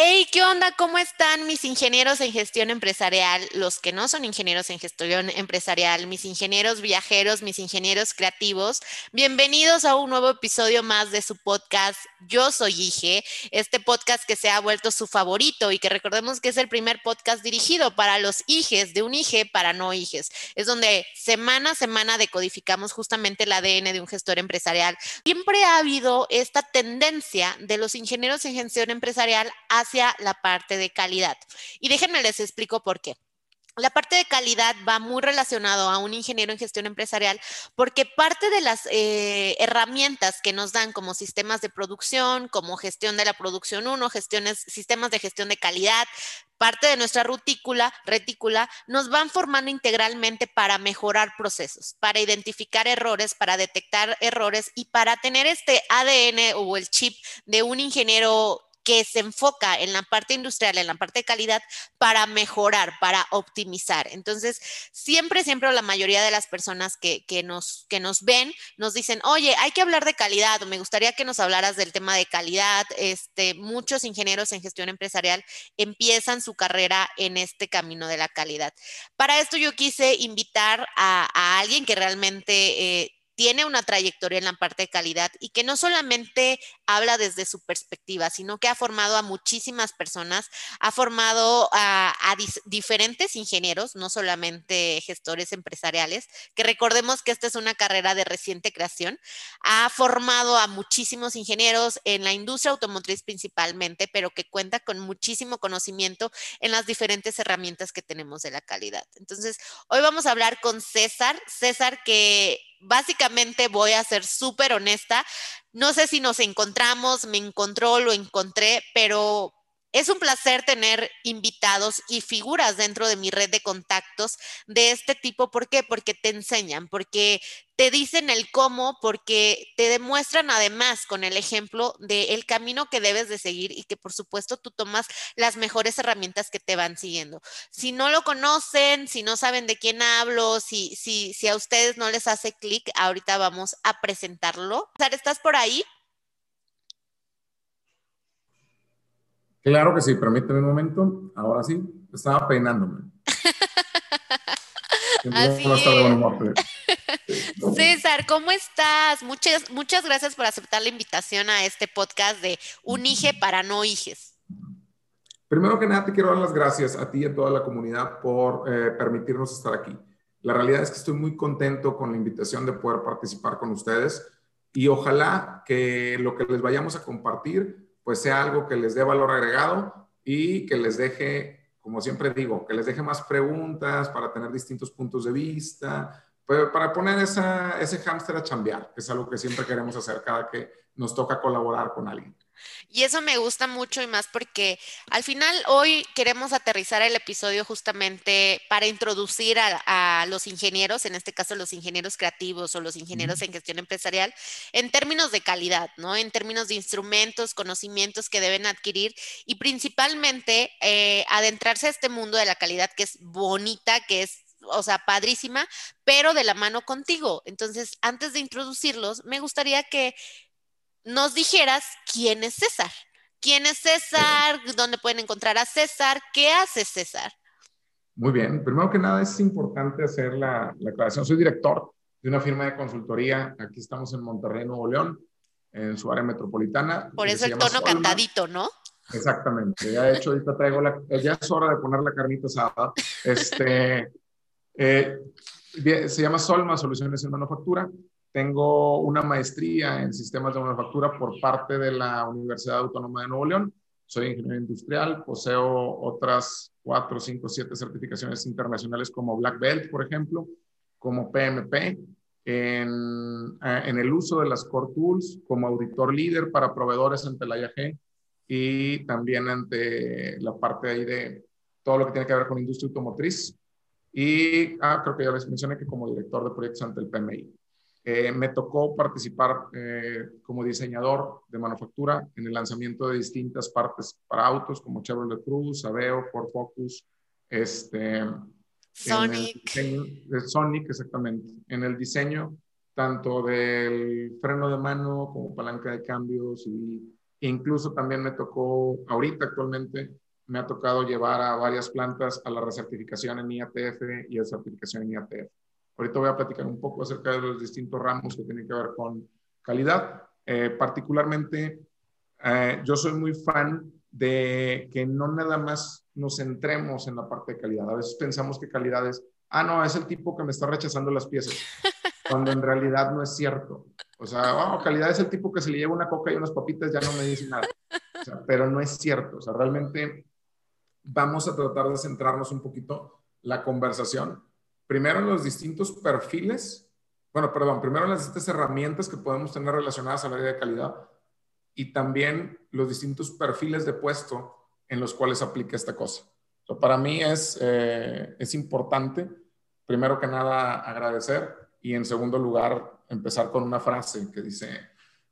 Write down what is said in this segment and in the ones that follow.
Hey, ¿qué onda? ¿Cómo están mis ingenieros en gestión empresarial? Los que no son ingenieros en gestión empresarial, mis ingenieros viajeros, mis ingenieros creativos. Bienvenidos a un nuevo episodio más de su podcast Yo Soy Ige, este podcast que se ha vuelto su favorito y que recordemos que es el primer podcast dirigido para los hijes de un hije para no hijes. Es donde semana a semana decodificamos justamente el ADN de un gestor empresarial. Siempre ha habido esta tendencia de los ingenieros en gestión empresarial a la parte de calidad. Y déjenme les explico por qué. La parte de calidad va muy relacionado a un ingeniero en gestión empresarial porque parte de las eh, herramientas que nos dan como sistemas de producción, como gestión de la producción 1, gestiones, sistemas de gestión de calidad, parte de nuestra rutícula, retícula, nos van formando integralmente para mejorar procesos, para identificar errores, para detectar errores y para tener este ADN o el chip de un ingeniero que se enfoca en la parte industrial, en la parte de calidad, para mejorar, para optimizar. Entonces, siempre, siempre la mayoría de las personas que, nos, que nos ven nos dicen, oye, hay que hablar de calidad, me gustaría que nos hablaras del tema de calidad. Este, muchos ingenieros en gestión empresarial empiezan su carrera en este camino de la calidad. Para esto yo quise invitar a, alguien que realmente... Eh, tiene una trayectoria en la parte de calidad y que no solamente habla desde su perspectiva, sino que ha formado a muchísimas personas, ha formado a, diferentes ingenieros, no solamente gestores empresariales, que recordemos que esta es una carrera de reciente creación, ha formado a muchísimos ingenieros en la industria automotriz principalmente, pero que cuenta con muchísimo conocimiento en las diferentes herramientas que tenemos de la calidad. Entonces, hoy vamos a hablar con César, César que básicamente voy a ser súper honesta. No sé si nos encontramos, me encontró, lo encontré, pero es un placer tener invitados y figuras dentro de mi red de contactos de este tipo. ¿Por qué? Porque te enseñan, porque te dicen el cómo, porque te demuestran además con el ejemplo del camino que debes de seguir y que por supuesto tú tomas las mejores herramientas que te van siguiendo. Si no lo conocen, si no saben de quién hablo, si, si, si a ustedes no les hace clic, ahorita vamos a presentarlo. ¿Estás por ahí? Claro que sí, permíteme un momento. Ahora sí, estaba peinándome. Así César, ¿cómo estás? Muchas, muchas gracias por aceptar la invitación a este podcast de Un Ige para no hijes. Primero que nada, te quiero dar las gracias a ti y a toda la comunidad por eh, permitirnos estar aquí. La realidad es que estoy muy contento con la invitación de poder participar con ustedes y ojalá que lo que les vayamos a compartir pues sea algo que les dé valor agregado y que les deje, como siempre digo, que les deje más preguntas para tener distintos puntos de vista, pues, para poner ese hámster a chambear, que es algo que siempre queremos hacer cada que nos toca colaborar con alguien. Y eso me gusta mucho y más porque al final hoy queremos aterrizar el episodio justamente para introducir a, los ingenieros, en este caso los ingenieros creativos o los ingenieros en gestión empresarial, en términos de calidad, ¿no? En términos de instrumentos, conocimientos que deben adquirir y principalmente eh, adentrarse a este mundo de la calidad que es bonita, que es o sea, padrísima, pero de la mano contigo. Entonces, antes de introducirlos, me gustaría que nos dijeras quién es César. ¿Quién es César? ¿Dónde pueden encontrar a César? ¿Qué hace César? Muy bien. Primero que nada, es importante hacer la, la aclaración. Soy director de una firma de consultoría. Aquí estamos en Monterrey, Nuevo León, en su área metropolitana. Por eso el tono cantadito, ¿no? Exactamente. Ya de hecho, ahorita traigo la. Ya es hora de poner la carnita asada. Este. Eh, se llama Solma Soluciones en Manufactura. Tengo una maestría en sistemas de manufactura por parte de la Universidad Autónoma de Nuevo León. Soy ingeniero industrial, poseo otras cuatro, cinco, siete certificaciones internacionales como Black Belt, por ejemplo, como PMP, en, en el uso de las Core Tools, como auditor líder para proveedores ante la IAG y también ante la parte ahí de todo lo que tiene que ver con industria automotriz. Y ah, creo que ya les mencioné que como director de proyectos ante el PMI. Eh, me tocó participar eh, como diseñador de manufactura en el lanzamiento de distintas partes para autos como Chevrolet Cruze, Aveo, Ford Focus, este, Sonic. Sonic, exactamente. En el diseño tanto del freno de mano como palanca de cambios y Incluso también me tocó, ahorita actualmente, me ha tocado llevar a varias plantas a la recertificación en IATF y a certificación en IATF. Ahorita voy a platicar un poco acerca de los distintos ramos que tienen que ver con calidad. Eh, particularmente, eh, yo soy muy fan de que no nada más nos centremos en la parte de calidad. A veces pensamos que calidad es, ah, no, es el tipo que me está rechazando las piezas, cuando en realidad no es cierto. O sea, oh, calidad es el tipo que se le lleva una coca y unas papitas, ya no me dice nada. pero no es cierto. O sea, realmente vamos a tratar de centrarnos un poquito la conversación. Primero los distintos perfiles, bueno, perdón, primero las distintas herramientas que podemos tener relacionadas al área de calidad y también los distintos perfiles de puesto en los cuales aplica esta cosa. para mí es, eh, es importante, primero que nada, agradecer y en segundo lugar, empezar con una frase que dice,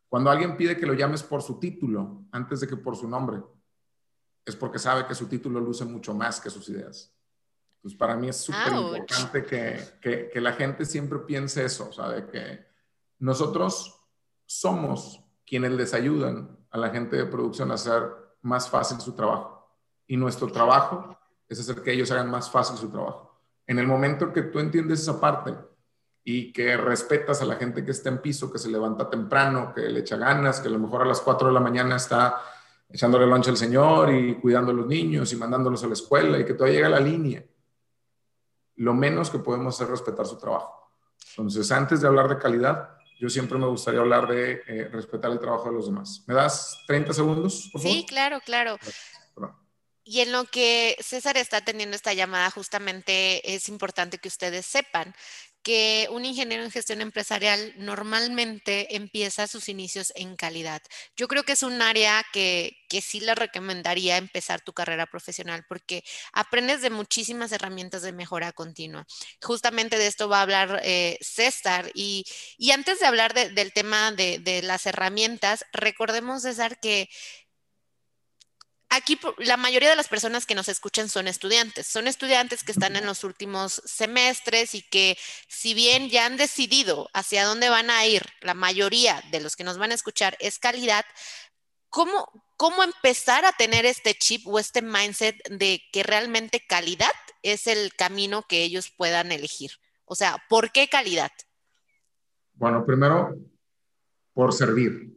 cuando alguien pide que lo llames por su título antes de que por su nombre, es porque sabe que su título luce mucho más que sus ideas. Pues para mí es súper importante que, que, que, la gente siempre piense eso, o sea, de que nosotros somos quienes les ayudan a la gente de producción a hacer más fácil su trabajo. Y nuestro trabajo es hacer que ellos hagan más fácil su trabajo. En el momento que tú entiendes esa parte y que respetas a la gente que está en piso, que se levanta temprano, que le echa ganas, que a lo mejor a las 4 de la mañana está echándole lonche al señor y cuidando a los niños y mandándolos a la escuela y que todavía llega a la línea, lo menos que podemos hacer es respetar su trabajo. Entonces, antes de hablar de calidad, yo siempre me gustaría hablar de eh, respetar el trabajo de los demás. ¿Me das 30 segundos? Por favor? Sí, claro, claro. Y en lo que César está teniendo esta llamada, justamente es importante que ustedes sepan que un ingeniero en gestión empresarial normalmente empieza sus inicios en calidad. Yo creo que es un área que, que sí le recomendaría empezar tu carrera profesional porque aprendes de muchísimas herramientas de mejora continua. Justamente de esto va a hablar eh, César y, y, antes de hablar del tema de, de las herramientas, recordemos, César, que aquí la mayoría de las personas que nos escuchan son estudiantes, son estudiantes que están en los últimos semestres y que si bien ya han decidido hacia dónde van a ir, la mayoría de los que nos van a escuchar es calidad, ¿cómo, cómo empezar a tener este chip o este mindset de que realmente calidad es el camino que ellos puedan elegir? O sea, ¿por qué calidad? Bueno, primero, por servir.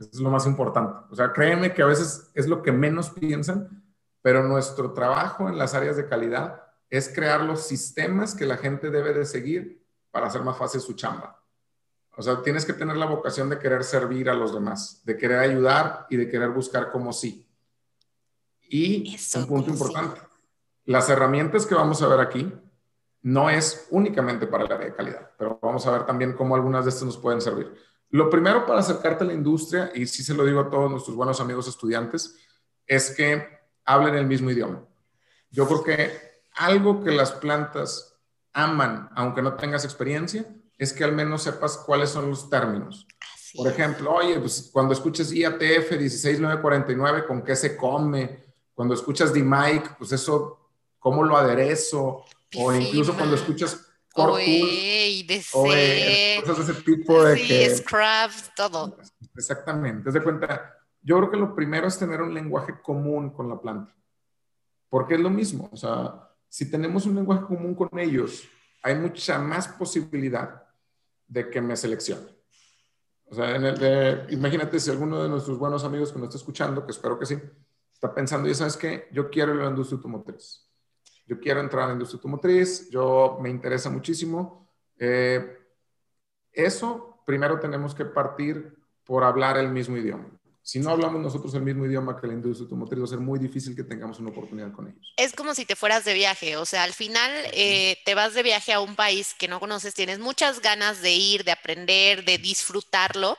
Eso es lo más importante. O sea, créeme que a veces es lo que menos piensan, pero nuestro trabajo en las áreas de calidad es crear los sistemas que la gente debe de seguir para hacer más fácil su chamba. O sea, tienes que tener la vocación de querer servir a los demás, de querer ayudar y de querer buscar como sí. Y un punto importante, las herramientas que vamos a ver aquí no es únicamente para el área de calidad, pero vamos a ver también cómo algunas de estas nos pueden servir. Lo primero para acercarte a la industria, y sí se lo digo a todos nuestros buenos amigos estudiantes, es que hablen el mismo idioma. Yo creo que algo que las plantas aman, aunque no tengas experiencia, es que al menos sepas cuáles son los términos. Por ejemplo, oye, pues cuando escuches IATF 16949, ¿con qué se come? Cuando escuchas DMIC, pues eso, ¿cómo lo aderezo? O incluso cuando escuchas Oye, de ese tipo de sí, scraps, todo. Exactamente. Te de cuenta, yo creo que lo primero es tener un lenguaje común con la planta. Porque es lo mismo. O sea, si tenemos un lenguaje común con ellos, hay mucha más posibilidad de que me seleccione. O sea, en el imagínate si alguno de nuestros buenos amigos que nos está escuchando, que espero que sí, está pensando, ya sabes qué, yo quiero la industria automotriz yo quiero entrar a la industria automotriz, yo me interesa muchísimo. Eh, eso, primero tenemos que partir por hablar el mismo idioma. Si no hablamos nosotros el mismo idioma que la industria automotriz, va a ser muy difícil que tengamos una oportunidad con ellos. Es como si te fueras de viaje, o sea, al final eh, te vas de viaje a un país que no conoces, tienes muchas ganas de ir, de aprender, de disfrutarlo,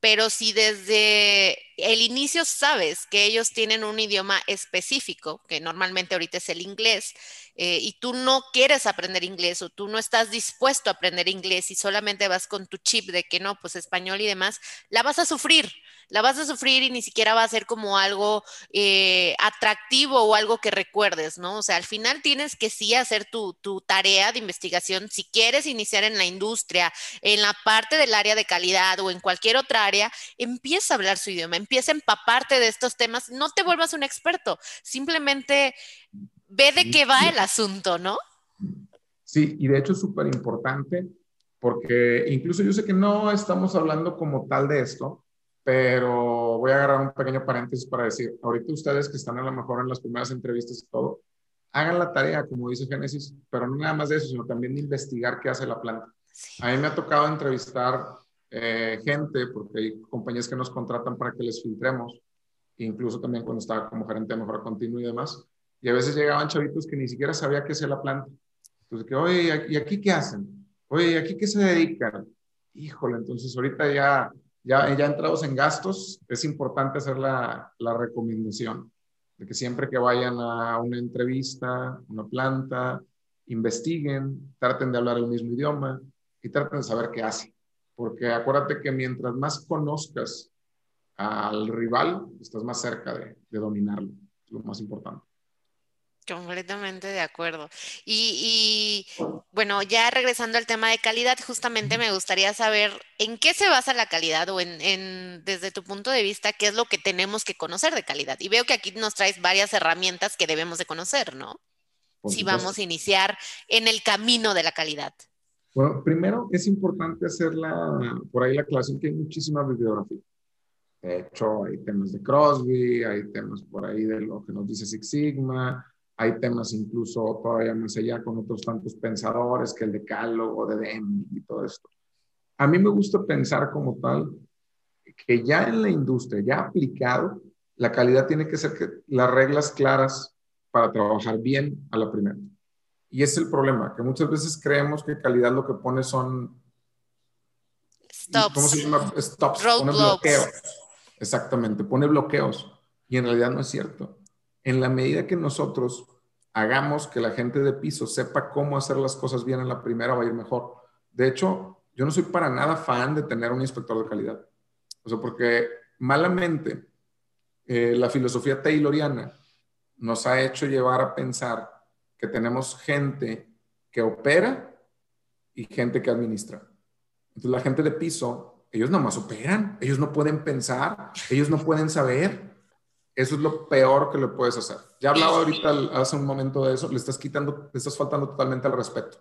pero si desde el inicio sabes que ellos tienen un idioma específico, que normalmente ahorita es el inglés, eh, y tú no quieres aprender inglés o tú no estás dispuesto a aprender inglés y solamente vas con tu chip de que no, pues español y demás, la vas a sufrir la vas a sufrir y ni siquiera va a ser como algo eh, atractivo o algo que recuerdes, ¿no? O sea, al final tienes que sí hacer tu, tu, tarea de investigación. Si quieres iniciar en la industria, en la parte del área de calidad o en cualquier otra área, empieza a hablar su idioma, empieza a empaparte de estos temas, no te vuelvas un experto, simplemente ve de qué va el asunto, ¿no? Sí, y de hecho es súper importante porque incluso yo sé que no estamos hablando como tal de esto, pero voy a agarrar un pequeño paréntesis para decir, ahorita ustedes que están a lo mejor en las primeras entrevistas y todo, hagan la tarea, como dice Génesis, pero no nada más de eso, sino también de investigar qué hace la planta. A mí me ha tocado entrevistar eh, gente, porque hay compañías que nos contratan para que les filtremos, incluso también cuando estaba como gerente de mejora continua y demás, y a veces llegaban chavitos que ni siquiera sabía qué hacía la planta. Entonces, que, oye, ¿y aquí qué hacen? Oye, ¿y aquí qué se dedican? Híjole, entonces ahorita ya, ya, ya entrados en gastos, es importante hacer la, la recomendación de que siempre que vayan a una entrevista, una planta, investiguen, traten de hablar el mismo idioma y traten de saber qué hace. Porque acuérdate que mientras más conozcas al rival, estás más cerca de, de dominarlo. Es lo más importante. Completamente de acuerdo. Y, bueno, ya regresando al tema de calidad, justamente me gustaría saber en qué se basa la calidad o en, desde tu punto de vista, qué es lo que tenemos que conocer de calidad. Y veo que aquí nos traes varias herramientas que debemos de conocer, ¿no? si vamos a iniciar en el camino de la calidad. Bueno, primero es importante hacer la, por ahí la clase, que hay muchísima bibliografía. De hecho, hay temas de Crosby, hay temas por ahí de lo que nos dice Six Sigma, hay temas incluso todavía más allá con otros tantos pensadores que el decálogo de Deming y todo esto. A mí me gusta pensar como tal que ya en la industria, ya aplicado, la calidad tiene que ser que las reglas claras para trabajar bien a la primera. Y es el problema, que muchas veces creemos que calidad lo que pone son... Stops. ¿Cómo se llama? Stops. Pone bloqueos. Exactamente, pone bloqueos. Y en realidad no es cierto en la medida que nosotros hagamos que la gente de piso sepa cómo hacer las cosas bien en la primera, va a ir mejor. De hecho, yo no soy para nada fan de tener un inspector de calidad. O sea, porque malamente eh, la filosofía tayloriana nos ha hecho llevar a pensar que tenemos gente que opera y gente que administra. Entonces la gente de piso, ellos nomás operan, ellos no pueden pensar, ellos no pueden saber. Eso es lo peor que le puedes hacer. Ya hablaba ahorita hace un momento de eso, le estás quitando, le estás faltando totalmente al respeto.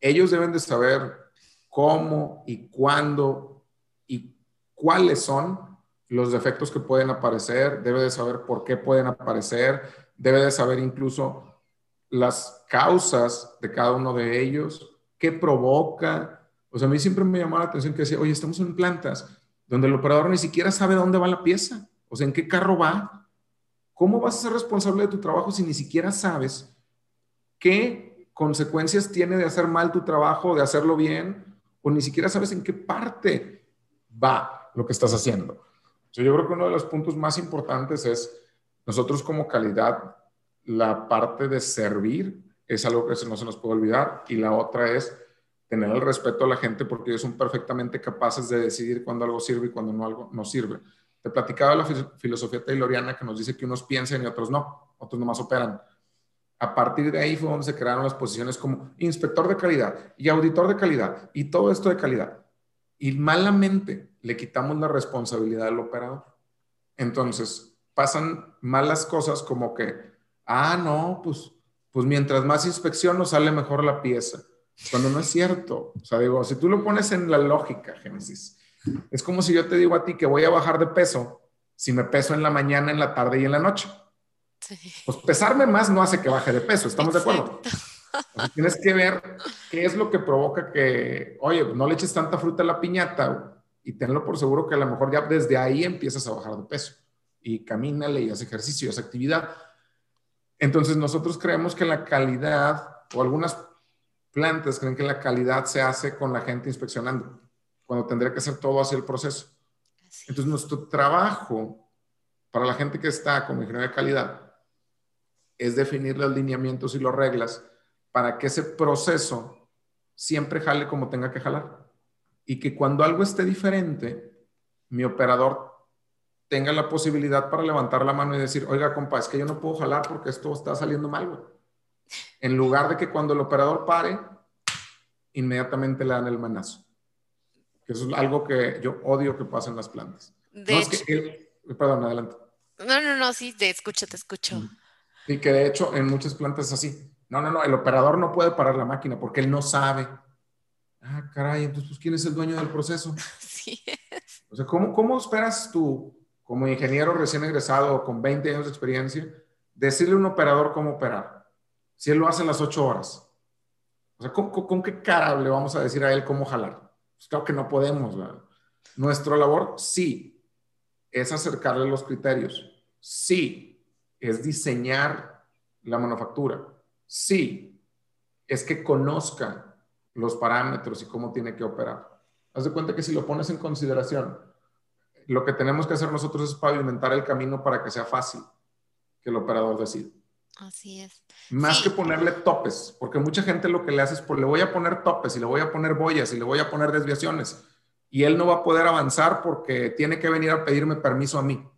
Ellos deben de saber cómo y cuándo y cuáles son los defectos que pueden aparecer, debe de saber por qué pueden aparecer, debe de saber incluso las causas de cada uno de ellos, qué provoca. O sea, a mí siempre me llamó la atención que decía, oye, estamos en plantas donde el operador ni siquiera sabe dónde va la pieza. O sea, ¿en qué carro va? ¿Cómo vas a ser responsable de tu trabajo si ni siquiera sabes qué consecuencias tiene de hacer mal tu trabajo, de hacerlo bien, o ni siquiera sabes en qué parte va lo que estás haciendo? yo creo que uno de los puntos más importantes es nosotros como calidad, la parte de servir es algo que no se nos puede olvidar y la otra es tener el respeto a la gente porque ellos son perfectamente capaces de decidir cuándo algo sirve y cuándo no algo no sirve. Te platicaba la filosofía tayloriana que nos dice que unos piensan y otros no, otros nomás operan. A partir de ahí fue donde se crearon las posiciones como inspector de calidad y auditor de calidad y todo esto de calidad. Y malamente le quitamos la responsabilidad al operador. Entonces, pasan malas cosas como que, ah, no, pues, pues mientras más inspección nos sale mejor la pieza. Cuando no es cierto. O sea, digo, si tú lo pones en la lógica, Génesis, es como si yo te digo a ti que voy a bajar de peso si me peso en la mañana, en la tarde y en la noche. Pues pesarme más no hace que baje de peso, ¿estamos de acuerdo? tienes que ver qué es lo que provoca que, oye, no le eches tanta fruta a la piñata y tenlo por seguro que a lo mejor ya desde ahí empiezas a bajar de peso. Y camínale y haz ejercicio, haz actividad. Entonces nosotros creemos que la calidad, o algunas plantas creen que la calidad se hace con la gente inspeccionando cuando tendría que hacer todo hacia el proceso. Entonces, nuestro trabajo para la gente que está como ingeniero de calidad es definir los lineamientos y las reglas para que ese proceso siempre jale como tenga que jalar. Y que cuando algo esté diferente, mi operador tenga la posibilidad para levantar la mano y decir, oiga, compa, es que yo no puedo jalar porque esto está saliendo mal, En lugar de que cuando el operador pare, inmediatamente le dan el manazo que eso es algo que yo odio que pase en las plantas. De, hecho, Perdón, adelante. No, no, no, sí, te escucho, te escucho. Y que de hecho en muchas plantas es así. No, no, no, el operador no puede parar la máquina porque él no sabe. Ah, caray, entonces, pues, ¿quién es el dueño del proceso? Sí. O sea, ¿cómo, ¿cómo esperas tú, como ingeniero recién egresado con 20 años de experiencia, decirle a un operador cómo operar? Si él lo hace en las 8 horas. O sea, ¿con, qué cara le vamos a decir a él cómo jalar? Pues claro que no podemos. ¿verdad? Nuestra labor, sí, es acercarle los criterios. Sí, es diseñar la manufactura. Sí, es que conozca los parámetros y cómo tiene que operar. Haz de cuenta que si lo pones en consideración, lo que tenemos que hacer nosotros es pavimentar el camino para que sea fácil que el operador decida. Así es. Más que ponerle topes, porque mucha gente lo que le hace es, pues le voy a poner topes y le voy a poner boyas y le voy a poner desviaciones y él no va a poder avanzar porque tiene que venir a pedirme permiso a mí.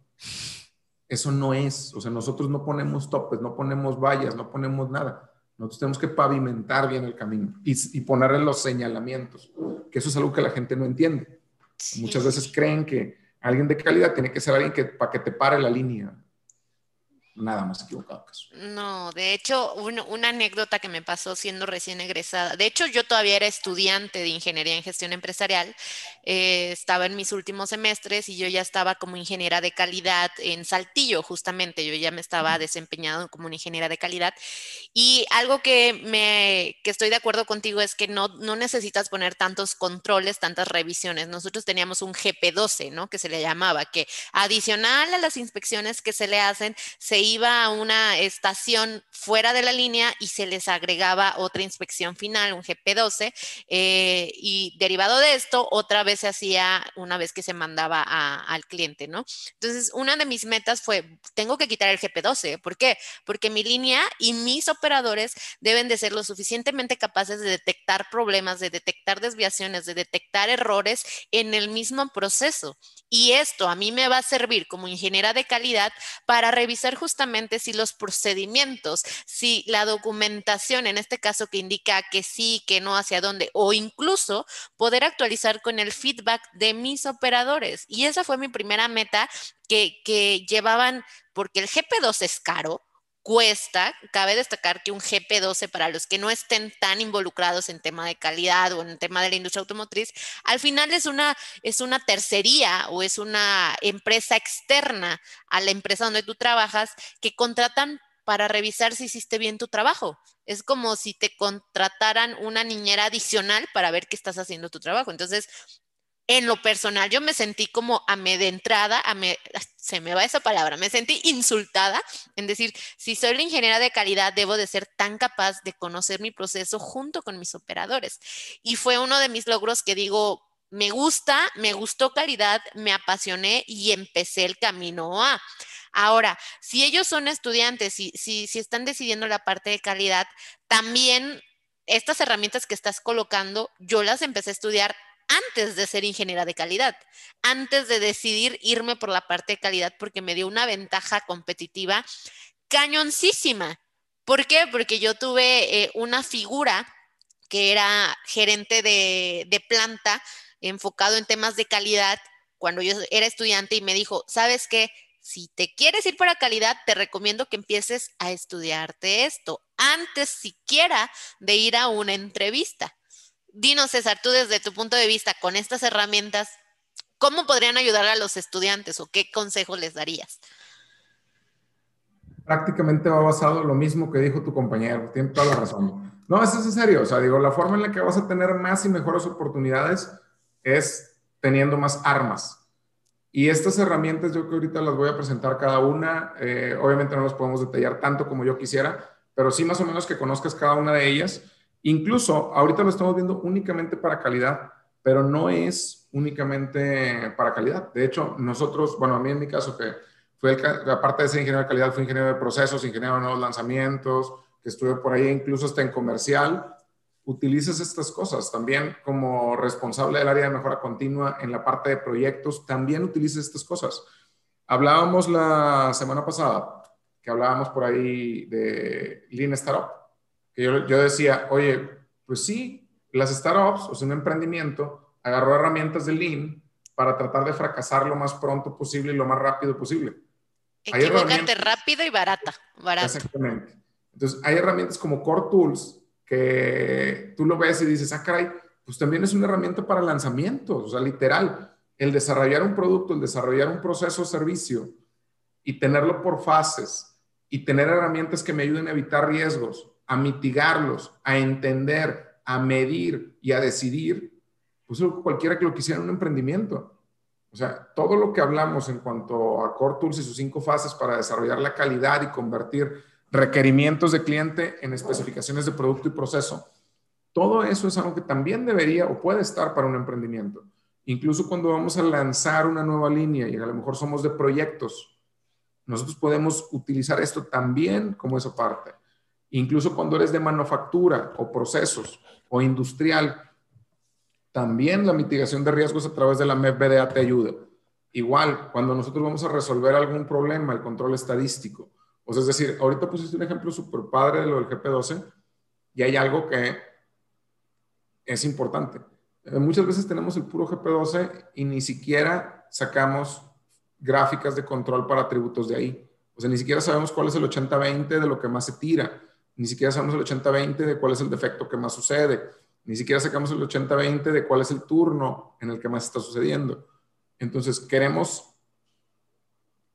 Eso no es, o sea, nosotros no ponemos topes, no ponemos vallas, no ponemos nada. Nosotros tenemos que pavimentar bien el camino y, ponerle los señalamientos, que eso es algo que la gente no entiende. Muchas veces creen que alguien de calidad tiene que ser alguien que para que te pare la línea nada más equivocado No, de hecho, una anécdota que me pasó siendo recién egresada. De hecho, yo todavía era estudiante de ingeniería en gestión empresarial. Eh, estaba en mis últimos semestres y yo ya estaba como ingeniera de calidad en Saltillo, justamente. Yo ya me estaba desempeñando como una ingeniera de calidad. Y algo que, me, que estoy de acuerdo contigo es que no, no necesitas poner tantos controles, tantas revisiones. Nosotros teníamos un GP12, ¿no? Que se le llamaba, que adicional a las inspecciones que se le hacen, se iba a una estación fuera de la línea y se les agregaba otra inspección final, un GP12, eh, y derivado de esto, otra vez se hacía una vez que se mandaba al cliente, ¿no? Entonces, una de mis metas fue, tengo que quitar el GP12. ¿Por qué? Porque mi línea y mis operadores deben de ser lo suficientemente capaces de detectar problemas, de detectar desviaciones, de detectar errores en el mismo proceso. Y esto a mí me va a servir como ingeniera de calidad para revisar justamente si los procedimientos, si la documentación, en este caso que indica que sí, que no, hacia dónde, o incluso poder actualizar con el feedback de mis operadores. Y esa fue mi primera meta que, que llevaban, porque el GP2 es caro, cuesta. Cabe destacar que un GP12, para los que no estén tan involucrados en tema de calidad o en tema de la industria automotriz, al final es una, es una tercería o es una empresa externa a la empresa donde tú trabajas que contratan para revisar si hiciste bien tu trabajo. Es como si te contrataran una niñera adicional para ver que estás haciendo tu trabajo. Entonces, en lo personal, yo me sentí como amedrentada, se me va esa palabra, me sentí insultada en decir, si soy la ingeniera de calidad, debo de ser tan capaz de conocer mi proceso junto con mis operadores. Y fue uno de mis logros que digo, me gusta, me gustó calidad, me apasioné y empecé el camino a. Ahora, si ellos son estudiantes, si, si, si están decidiendo la parte de calidad, también estas herramientas que estás colocando, yo las empecé a estudiar antes de ser ingeniera de calidad, antes de decidir irme por la parte de calidad porque me dio una ventaja competitiva cañoncísima. ¿Por qué? Porque yo tuve eh, una figura que era gerente de, de planta enfocado en temas de calidad cuando yo era estudiante y me dijo, ¿sabes qué? Si te quieres ir para calidad, te recomiendo que empieces a estudiarte esto antes siquiera de ir a una entrevista dinos, César, tú desde tu punto de vista, con estas herramientas, ¿cómo podrían ayudar a los estudiantes o qué consejo les darías? Prácticamente va basado en lo mismo que dijo tu compañero, tiene toda la razón. No, eso es en serio, o sea, digo, la forma en la que vas a tener más y mejores oportunidades es teniendo más armas. Y estas herramientas yo que ahorita las voy a presentar cada una, eh, obviamente no las podemos detallar tanto como yo quisiera, pero sí más o menos que conozcas cada una de ellas Incluso ahorita lo estamos viendo únicamente para calidad, pero no es únicamente para calidad. De hecho, nosotros, bueno, a mí en mi caso, que fue el, aparte de ser ingeniero de calidad, fui ingeniero de procesos, ingeniero de nuevos lanzamientos, que estuve por ahí incluso hasta en comercial, utilizas estas cosas. También como responsable del área de mejora continua en la parte de proyectos, también utilizas estas cosas. Hablábamos la semana pasada, que hablábamos por ahí de Lean Startup yo, yo decía, oye, pues sí, las startups, o sea, un emprendimiento, agarró herramientas de Lean para tratar de fracasar lo más pronto posible y lo más rápido posible. Equivocarte rápido y barata, barata. Exactamente. Entonces, hay herramientas como Core Tools que tú lo ves y dices, ah, caray, pues también es una herramienta para lanzamientos, o sea, literal, el desarrollar un producto, el desarrollar un proceso o servicio y tenerlo por fases y tener herramientas que me ayuden a evitar riesgos, a mitigarlos, a entender, a medir y a decidir, pues cualquiera que lo quisiera en un emprendimiento. O sea, todo lo que hablamos en cuanto a Core Tools y sus cinco fases para desarrollar la calidad y convertir requerimientos de cliente en especificaciones de producto y proceso, todo eso es algo que también debería o puede estar para un emprendimiento. Incluso cuando vamos a lanzar una nueva línea y a lo mejor somos de proyectos, nosotros podemos utilizar esto también como esa parte. Incluso cuando eres de manufactura o procesos o industrial, también la mitigación de riesgos a través de la MEP-BDA te ayuda. Igual, cuando nosotros vamos a resolver algún problema, el control estadístico. O sea, es decir, ahorita pusiste un ejemplo súper padre de lo del GP12 y hay algo que es importante. Eh, muchas veces tenemos el puro GP12 y ni siquiera sacamos gráficas de control para atributos de ahí. O sea, ni siquiera sabemos cuál es el 80-20 de lo que más se tira ni siquiera sabemos el 80-20 de cuál es el defecto que más sucede, ni siquiera sacamos el 80-20 de cuál es el turno en el que más está sucediendo. Entonces, queremos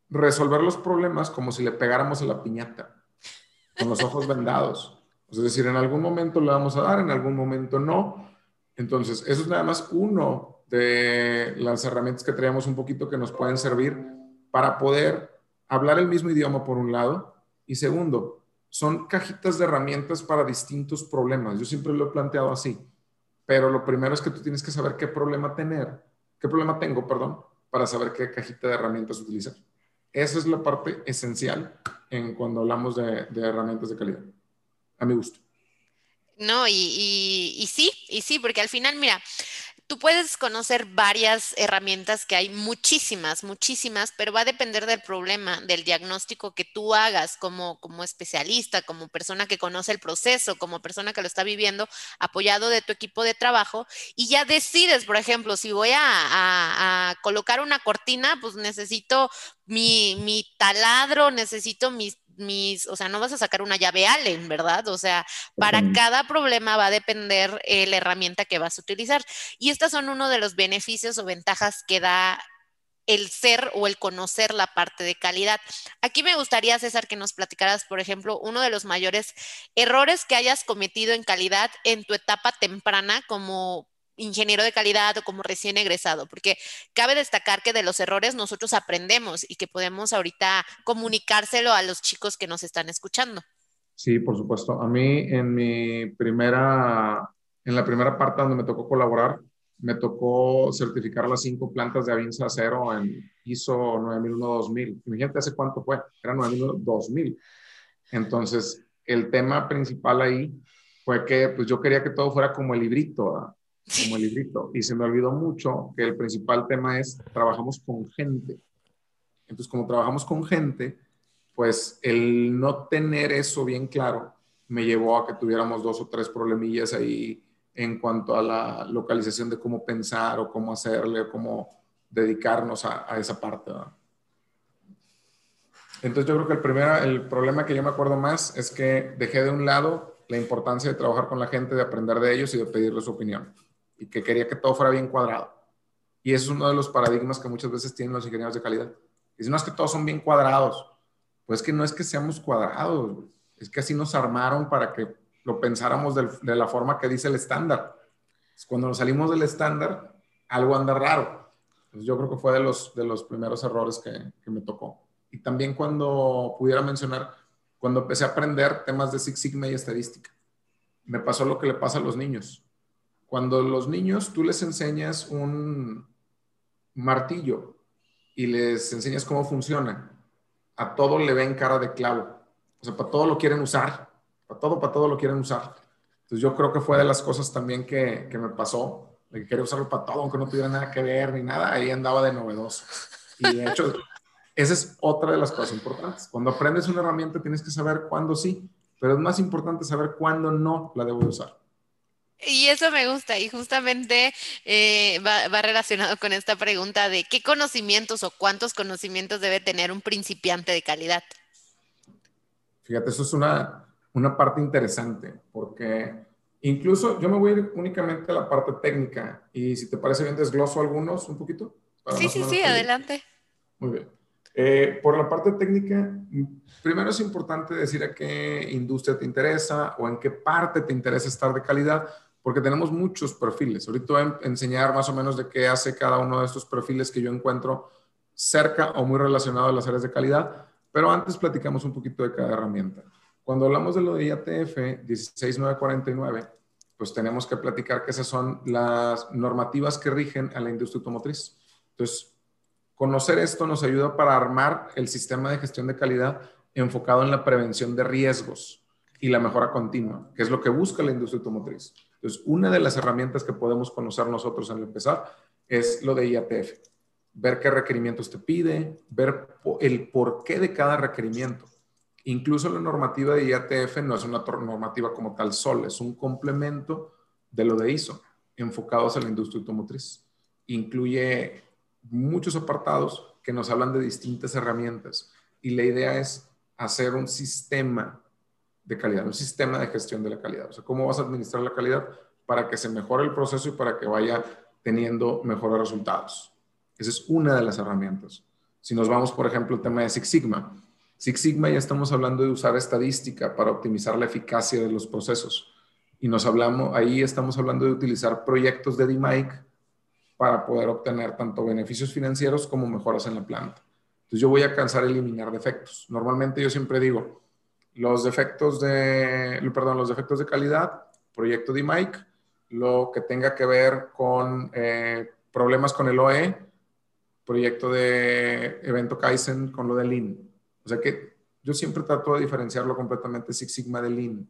resolver los problemas como si le pegáramos a la piñata, con los ojos vendados. Es decir, en algún momento le vamos a dar, en algún momento no. Entonces, eso es nada más uno de las herramientas que traemos un poquito que nos pueden servir para poder hablar el mismo idioma por un lado y segundo, son cajitas de herramientas para distintos problemas. Yo siempre lo he planteado así, pero lo primero es que tú tienes que saber qué problema tener, qué problema tengo, perdón, para saber qué cajita de herramientas utilizar. Esa es la parte esencial en cuando hablamos de, herramientas de calidad, a mi gusto. No, y, y sí, y sí, porque al final, mira, Tú puedes conocer varias herramientas que hay, muchísimas, muchísimas, pero va a depender del problema, del diagnóstico que tú hagas como, como especialista, como persona que conoce el proceso, como persona que lo está viviendo, apoyado de tu equipo de trabajo, y ya decides, por ejemplo, si voy a, colocar una cortina, pues necesito mi, mi taladro, necesito mis mis, o sea, no vas a sacar una llave Allen, ¿verdad? O sea, para cada problema va a depender eh, la herramienta que vas a utilizar. Y estas son uno de los beneficios o ventajas que da el ser o el conocer la parte de calidad. Aquí me gustaría, César, que nos platicaras, por ejemplo, uno de los mayores errores que hayas cometido en calidad en tu etapa temprana como ingeniero de calidad o como recién egresado, porque cabe destacar que de los errores nosotros aprendemos y que podemos ahorita comunicárselo a los chicos que nos están escuchando. Sí, por supuesto. A mí en mi primera, en la primera parte donde me tocó colaborar, me tocó certificar las cinco plantas de Avinza Cero en ISO 9001-2000. Imagínate hace cuánto fue, era 9001-2000. Entonces, el tema principal ahí fue que pues yo quería que todo fuera como el librito, como el librito. Y se me olvidó mucho que el principal tema es trabajamos con gente. Entonces, como trabajamos con gente, pues el no tener eso bien claro me llevó a que tuviéramos dos o tres problemillas ahí en cuanto a la localización de cómo pensar o cómo hacerle o cómo dedicarnos a, esa parte. Entonces yo creo que el, primer, el problema que yo me acuerdo más es que dejé de un lado la importancia de trabajar con la gente, de aprender de ellos y de pedirles su opinión y que quería que todo fuera bien cuadrado. Y ese es uno de los paradigmas que muchas veces tienen los ingenieros de calidad. Y no es que todos son bien cuadrados, pues que no es que seamos cuadrados, es que así nos armaron para que lo pensáramos de, la forma que dice el estándar. Cuando nos salimos del estándar, algo anda raro. yo creo que fue de los, de los primeros errores que, que me tocó. Y también cuando pudiera mencionar, cuando empecé a aprender temas de Six Sigma y estadística, me pasó lo que le pasa a los niños cuando los niños tú les enseñas un martillo y les enseñas cómo funciona, a todo le ven cara de clavo. O sea, para todo lo quieren usar. Para todo, para todo lo quieren usar. Entonces yo creo que fue de las cosas también que, que me pasó, de que quería usarlo para todo, aunque no tuviera nada que ver ni nada, ahí andaba de novedoso. Y de hecho, esa es otra de las cosas importantes. Cuando aprendes una herramienta tienes que saber cuándo sí, pero es más importante saber cuándo no la debo usar. Y eso me gusta y justamente eh, va, va, relacionado con esta pregunta de qué conocimientos o cuántos conocimientos debe tener un principiante de calidad. Fíjate, eso es una, una parte interesante porque incluso yo me voy a ir únicamente a la parte técnica y si te parece bien desgloso algunos un poquito. Sí, sí, sí, adelante. Muy bien. Eh, por la parte técnica, primero es importante decir a qué industria te interesa o en qué parte te interesa estar de calidad, porque tenemos muchos perfiles. Ahorita voy a enseñar más o menos de qué hace cada uno de estos perfiles que yo encuentro cerca o muy relacionado a las áreas de calidad, pero antes platicamos un poquito de cada herramienta. Cuando hablamos de lo de IATF 16949, pues tenemos que platicar que esas son las normativas que rigen a la industria automotriz. Entonces, conocer esto nos ayuda para armar el sistema de gestión de calidad enfocado en la prevención de riesgos y la mejora continua, que es lo que busca la industria automotriz. Entonces, una de las herramientas que podemos conocer nosotros al empezar es lo de IATF. Ver qué requerimientos te pide, ver el porqué de cada requerimiento. Incluso la normativa de IATF no es una normativa como tal solo, es un complemento de lo de ISO, enfocados a la industria automotriz. Incluye muchos apartados que nos hablan de distintas herramientas y la idea es hacer un sistema de calidad, un sistema de gestión de la calidad. O sea, cómo vas a administrar la calidad para que se mejore el proceso y para que vaya teniendo mejores resultados. Esa es una de las herramientas. Si nos vamos, por ejemplo, al tema de Six Sigma. Six Sigma ya estamos hablando de usar estadística para optimizar la eficacia de los procesos. Y nos hablamos, ahí estamos hablando de utilizar proyectos de DMAIC para poder obtener tanto beneficios financieros como mejoras en la planta. Entonces yo voy a alcanzar a eliminar defectos. Normalmente yo siempre digo, los defectos de, perdón, los defectos de calidad, proyecto de Mike, lo que tenga que ver con eh, problemas con el OE, proyecto de evento Kaizen con lo de Lean. O sea que yo siempre trato de diferenciarlo completamente Six Sigma de Lean,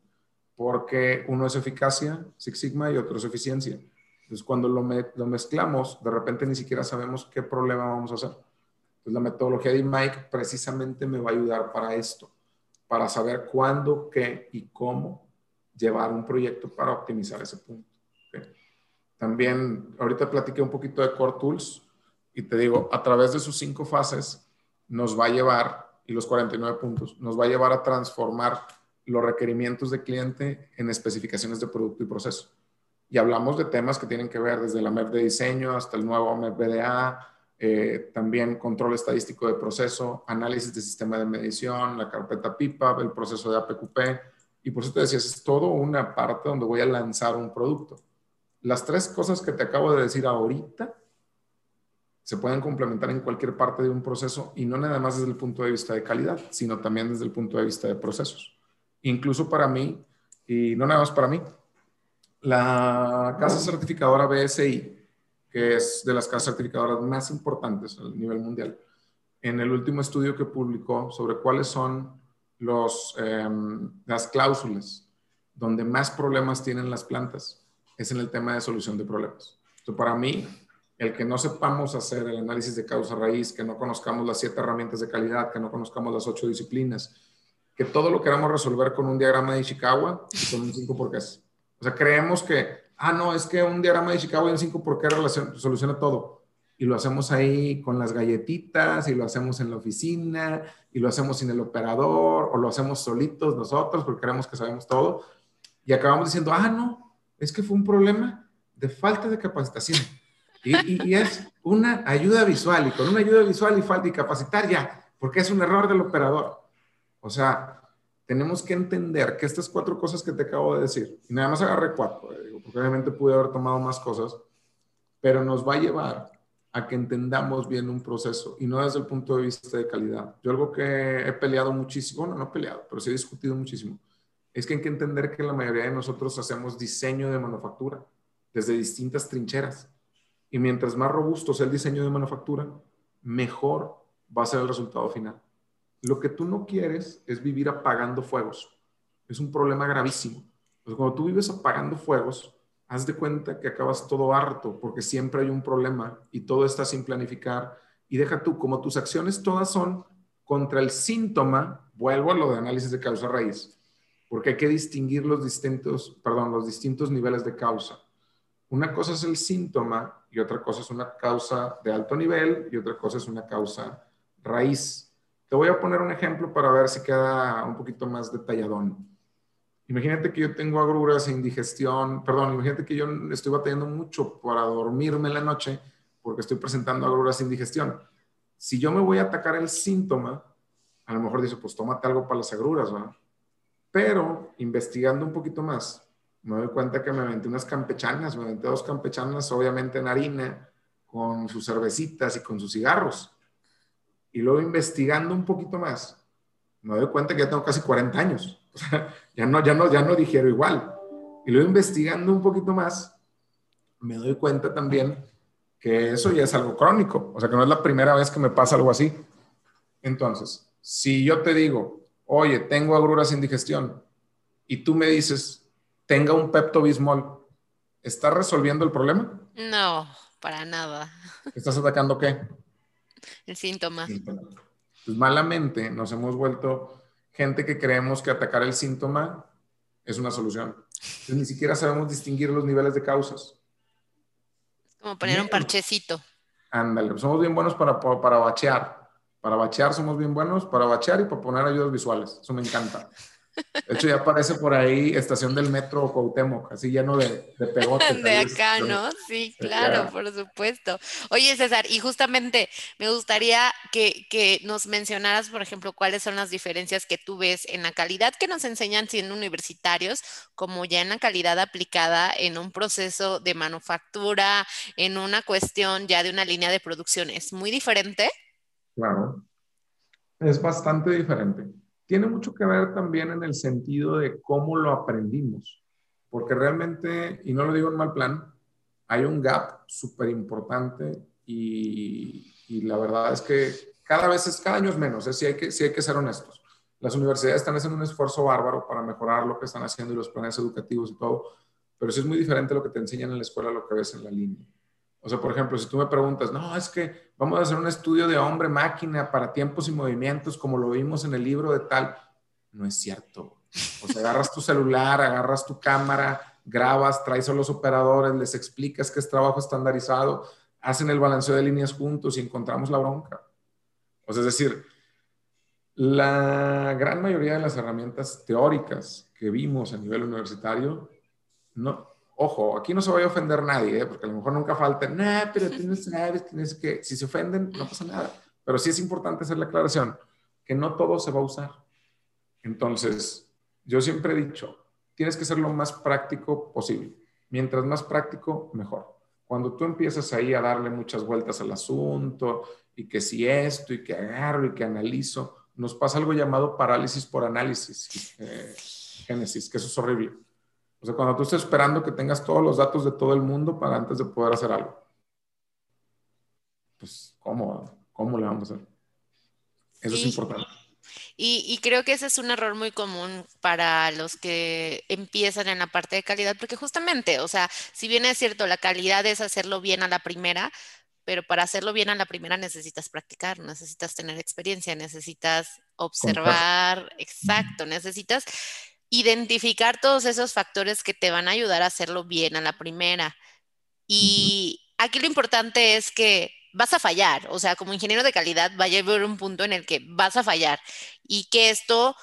porque uno es eficacia, Six Sigma, y otro es eficiencia. Entonces, cuando lo, mezclamos, de repente ni siquiera sabemos qué problema vamos a hacer. Entonces, la metodología de Mike precisamente me va a ayudar para esto para saber cuándo, qué y cómo llevar un proyecto para optimizar ese punto. También, ahorita platiqué un poquito de Core Tools y te digo, a través de sus cinco fases nos va a llevar, y los 49 puntos, nos va a llevar a transformar los requerimientos de cliente en especificaciones de producto y proceso. Y hablamos de temas que tienen que ver desde la MEP de diseño hasta el nuevo MEP BDA, eh, también control estadístico de proceso, análisis de sistema de medición, la carpeta PIPA, el proceso de APQP. Y por eso te decía, es todo una parte donde voy a lanzar un producto. Las tres cosas que te acabo de decir ahorita se pueden complementar en cualquier parte de un proceso y no nada más desde el punto de vista de calidad, sino también desde el punto de vista de procesos. Incluso para mí, y no nada más para mí, la casa certificadora BSI que es de las casas certificadoras más importantes a nivel mundial, en el último estudio que publicó sobre cuáles son los, em, las cláusulas donde más problemas tienen las plantas, es en el tema de solución de problemas. Entonces, para mí, el que no sepamos hacer el análisis de causa raíz, que no conozcamos las siete herramientas de calidad, que no conozcamos las ocho disciplinas, que todo lo queramos resolver con un diagrama de Ishikawa, son un cinco porqués. O sea, creemos que ah, no, es que un diagrama de Chicago en 5 por qué soluciona todo. Y lo hacemos ahí con las galletitas, y lo hacemos en la oficina, y lo hacemos sin el operador, o lo hacemos solitos nosotros porque creemos que sabemos todo. Y acabamos diciendo, ah, no, es que fue un problema de falta de capacitación. Y, y, es una ayuda visual, y con una ayuda visual y falta de capacitar ya, porque es un error del operador. O sea, tenemos que entender que estas cuatro cosas que te acabo de decir, y nada más agarré cuatro, eh, porque obviamente pude haber tomado más cosas, pero nos va a llevar a que entendamos bien un proceso y no desde el punto de vista de calidad. Yo algo que he peleado muchísimo, bueno, no he peleado, pero sí he discutido muchísimo, es que hay que entender que la mayoría de nosotros hacemos diseño de manufactura desde distintas trincheras. Y mientras más robusto sea el diseño de manufactura, mejor va a ser el resultado final. Lo que tú no quieres es vivir apagando fuegos. Es un problema gravísimo. Cuando tú vives apagando fuegos, haz de cuenta que acabas todo harto porque siempre hay un problema y todo está sin planificar. Y deja tú, como tus acciones todas son contra el síntoma, vuelvo a lo de análisis de causa raíz, porque hay que distinguir los distintos, perdón, los distintos niveles de causa. Una cosa es el síntoma y otra cosa es una causa de alto nivel y otra cosa es una causa raíz. Te voy a poner un ejemplo para ver si queda un poquito más detalladón. Imagínate que yo tengo agruras e indigestión, perdón, imagínate que yo estoy batallando mucho para dormirme en la noche porque estoy presentando agruras e indigestión. Si yo me voy a atacar el síntoma, a lo mejor dice, pues tómate algo para las agruras, ¿verdad? Pero investigando un poquito más, me doy cuenta que me aventé unas campechanas, me aventé dos campechanas, obviamente en harina, con sus cervecitas y con sus cigarros. Y luego investigando un poquito más, me doy cuenta que ya tengo casi 40 años. O sea, ya no, ya no, ya no digiero igual. Y luego investigando un poquito más, me doy cuenta también que eso ya es algo crónico. O sea, que no es la primera vez que me pasa algo así. Entonces, si yo te digo, oye, tengo agruras sin digestión, y tú me dices, tenga un Pepto Bismol, ¿estás resolviendo el problema? No, para nada. ¿Estás atacando qué? El síntoma. Pues malamente nos hemos vuelto gente que creemos que atacar el síntoma es una solución. ni siquiera sabemos distinguir los niveles de causas. Como poner un parchecito. Ándale, somos bien buenos para, para bachear. Para bachear somos bien buenos, para bachear y para poner ayudas visuales. Eso me encanta. De hecho, ya aparece por ahí estación del metro Cuauhtémoc, así lleno de, de pegotes. De acá, ¿no? Sí, claro, por supuesto. Oye, César, y justamente me gustaría que, que, nos mencionaras, por ejemplo, cuáles son las diferencias que tú ves en la calidad que nos enseñan siendo universitarios, como ya en la calidad aplicada en un proceso de manufactura, en una cuestión ya de una línea de producción. ¿Es muy diferente? Claro, es bastante diferente. Tiene mucho que ver también en el sentido de cómo lo aprendimos, porque realmente, y no lo digo en mal plan, hay un gap súper importante y, la verdad es que cada vez es, cada año es menos, ¿eh? si, hay que, si hay que ser honestos. Las universidades están haciendo un esfuerzo bárbaro para mejorar lo que están haciendo y los planes educativos y todo, pero sí es muy diferente lo que te enseñan en la escuela lo que ves en la línea. O sea, por ejemplo, si tú me preguntas, no, es que vamos a hacer un estudio de hombre-máquina para tiempos y movimientos como lo vimos en el libro de tal, no es cierto. O sea, agarras tu celular, agarras tu cámara, grabas, traes a los operadores, les explicas que es trabajo estandarizado, hacen el balanceo de líneas juntos y encontramos la bronca. O sea, es decir, la gran mayoría de las herramientas teóricas que vimos a nivel universitario no, Ojo, aquí no se vaya a ofender nadie, ¿eh? porque a lo mejor nunca falta, no, pero tú no tienes que, si se ofenden, no pasa nada. Pero sí es importante hacer la aclaración, que no todo se va a usar. Entonces, yo siempre he dicho, tienes que ser lo más práctico posible. Mientras más práctico, mejor. Cuando tú empiezas ahí a darle muchas vueltas al asunto, y que si esto, y que agarro, y que analizo, nos pasa algo llamado parálisis por análisis, eh, génesis, que eso es horrible o sea, cuando tú estás esperando que tengas todos los datos de todo el mundo para antes de poder hacer algo. Pues, ¿cómo? ¿Cómo le vamos a hacer? Eso es importante. Y, y, creo que ese es un error muy común para los que empiezan en la parte de calidad, porque justamente, o sea, si bien es cierto, la calidad es hacerlo bien a la primera, pero para hacerlo bien a la primera necesitas practicar, necesitas tener experiencia, necesitas observar, exacto, necesitas identificar todos esos factores que te van a ayudar a hacerlo bien a la primera. Y aquí lo importante es que vas a fallar, o sea, como ingeniero de calidad va a haber un punto en el que vas a fallar y que esto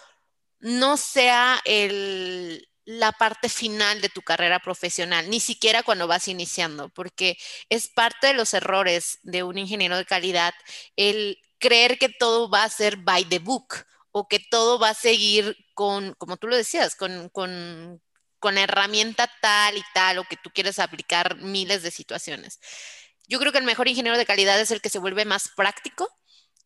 no sea el, la parte final de tu carrera profesional, ni siquiera cuando vas iniciando, porque es parte de los errores de un ingeniero de calidad el creer que todo va a ser by the book o que todo va a seguir con, como tú lo decías, con, con, con herramienta tal y tal, o que tú quieres aplicar miles de situaciones. Yo creo que el mejor ingeniero de calidad es el que se vuelve más práctico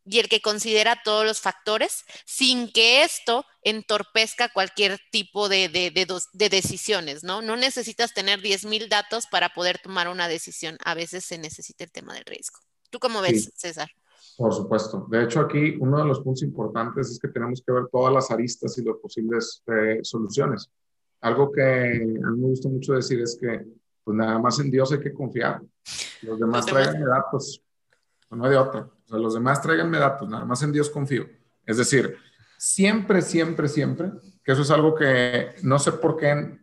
y el que considera todos los factores sin que esto entorpezca cualquier tipo de, de, de, decisiones, ¿no? No necesitas tener 10.000 datos para poder tomar una decisión. A veces se necesita el tema del riesgo. ¿Tú cómo ves, César? Por supuesto. De hecho, aquí uno de los puntos importantes es que tenemos que ver todas las aristas y las posibles eh, soluciones. Algo que a mí me gusta mucho decir es que, pues nada más en Dios hay que confiar. Los demás traiganme datos. No hay de otra. O sea, los demás traiganme datos, nada más en Dios confío. Es decir, siempre, siempre, siempre, que eso es algo que no sé por qué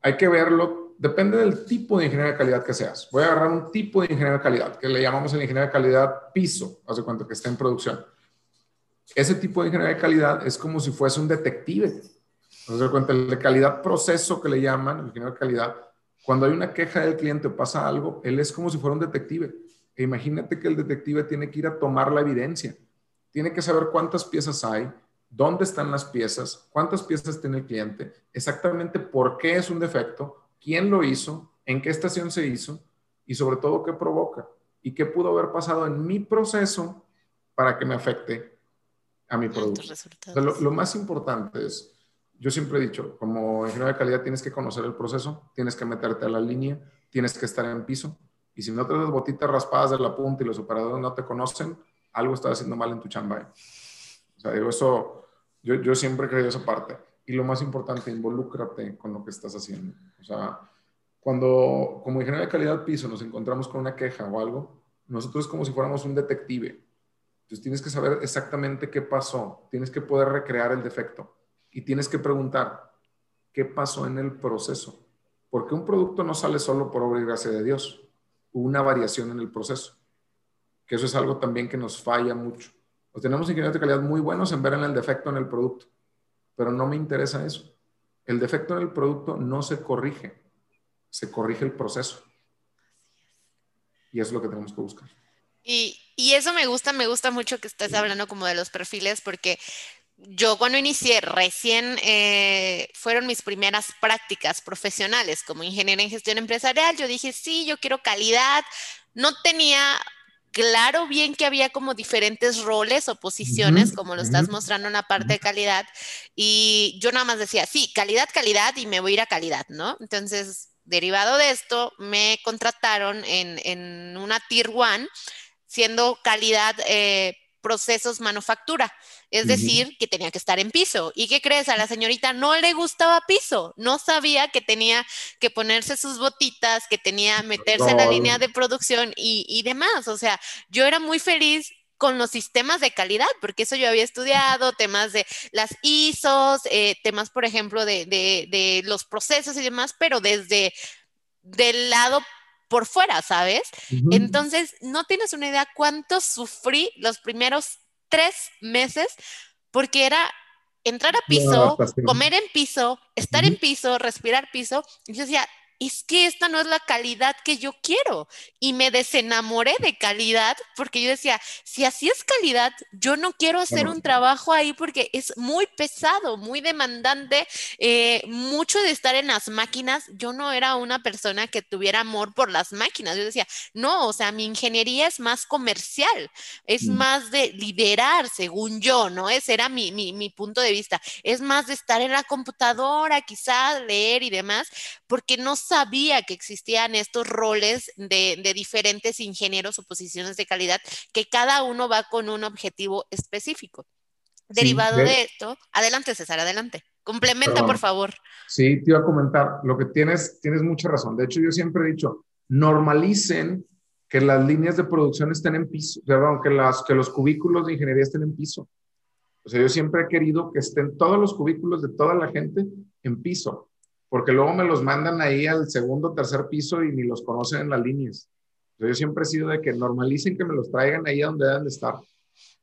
hay que verlo, depende del tipo de ingeniero de calidad que seas. Voy a agarrar un tipo de ingeniero de calidad, que le llamamos el ingeniero de calidad piso, hace cuenta que está en producción. Ese tipo de ingeniero de calidad es como si fuese un detective. Hace cuenta, el de calidad proceso que le llaman, el ingeniero de calidad, cuando hay una queja del cliente o pasa algo, él es como si fuera un detective. E imagínate que el detective tiene que ir a tomar la evidencia. Tiene que saber cuántas piezas hay, dónde están las piezas, cuántas piezas tiene el cliente, exactamente por qué es un defecto, quién lo hizo, en qué estación se hizo y sobre todo qué provoca y qué pudo haber pasado en mi proceso para que me afecte a mi producto. lo, más importante es, yo siempre he dicho, como ingeniero de calidad tienes que conocer el proceso, tienes que meterte a la línea, tienes que estar en piso y si no te das botitas raspadas de la punta y los operadores no te conocen, algo estás haciendo mal en tu chamba. O sea, digo, eso yo, yo siempre he creído esa parte. Y lo más importante, involúcrate con lo que estás haciendo. O sea, cuando como ingeniero de calidad piso nos encontramos con una queja o algo, nosotros es como si fuéramos un detective. Entonces tienes que saber exactamente qué pasó, tienes que poder recrear el defecto y tienes que preguntar qué pasó en el proceso. Porque un producto no sale solo por obra y gracia de Dios, hubo una variación en el proceso, que eso es algo también que nos falla mucho. O tenemos ingenieros de calidad muy buenos en ver en el defecto en el producto, pero no me interesa eso. El defecto en el producto no se corrige, se corrige el proceso. Y eso es lo que tenemos que buscar. Y, eso me gusta, me gusta mucho que estés hablando como de los perfiles, porque yo cuando inicié, recién eh, fueron mis primeras prácticas profesionales como ingeniera en gestión empresarial. Yo dije, sí, yo quiero calidad. No tenía claro bien que había como diferentes roles o posiciones, como lo estás mostrando en la parte de calidad, y yo nada más decía, sí, calidad, calidad, y me voy a ir a calidad, ¿no? Entonces, derivado de esto, me contrataron en, en una Tier One, siendo calidad eh, procesos manufactura. Es decir, que tenía que estar en piso. ¿Y qué crees? A la señorita no le gustaba piso. No sabía que tenía que ponerse sus botitas, que tenía meterse en la línea de producción y, demás. O sea, yo era muy feliz con los sistemas de calidad, porque eso yo había estudiado, temas de las ISOs, eh, temas, por ejemplo, de, de, los procesos y demás, pero desde del lado por fuera, ¿sabes? Entonces, no tienes una idea cuánto sufrí los primeros tres meses porque era entrar a piso, comer en piso, estar en piso, respirar piso. Y yo decía, es que esta no es la calidad que yo quiero. Y me desenamoré de calidad porque yo decía, si así es calidad, yo no quiero hacer un trabajo ahí porque es muy pesado, muy demandante, eh, mucho de estar en las máquinas. Yo no era una persona que tuviera amor por las máquinas. Yo decía, no, o sea, mi ingeniería es más comercial, es mm. más de liderar, según yo, ¿no? Ese era mi, mi, mi punto de vista. Es más de estar en la computadora, quizás leer y demás, porque no sabía que existían estos roles de, diferentes ingenieros o posiciones de calidad, que cada uno va con un objetivo específico. Derivado de... esto, adelante César, adelante. Complementa, por favor. Sí, te iba a comentar, lo que tienes, tienes mucha razón. De hecho, yo siempre he dicho, normalicen que las líneas de producción estén en piso, perdón, que, las, que los cubículos de ingeniería estén en piso. O sea, yo siempre he querido que estén todos los cubículos de toda la gente en piso porque luego me los mandan ahí al segundo tercer piso y ni los conocen en las líneas. yo siempre he sido de que normalicen que me los traigan ahí donde deben de estar.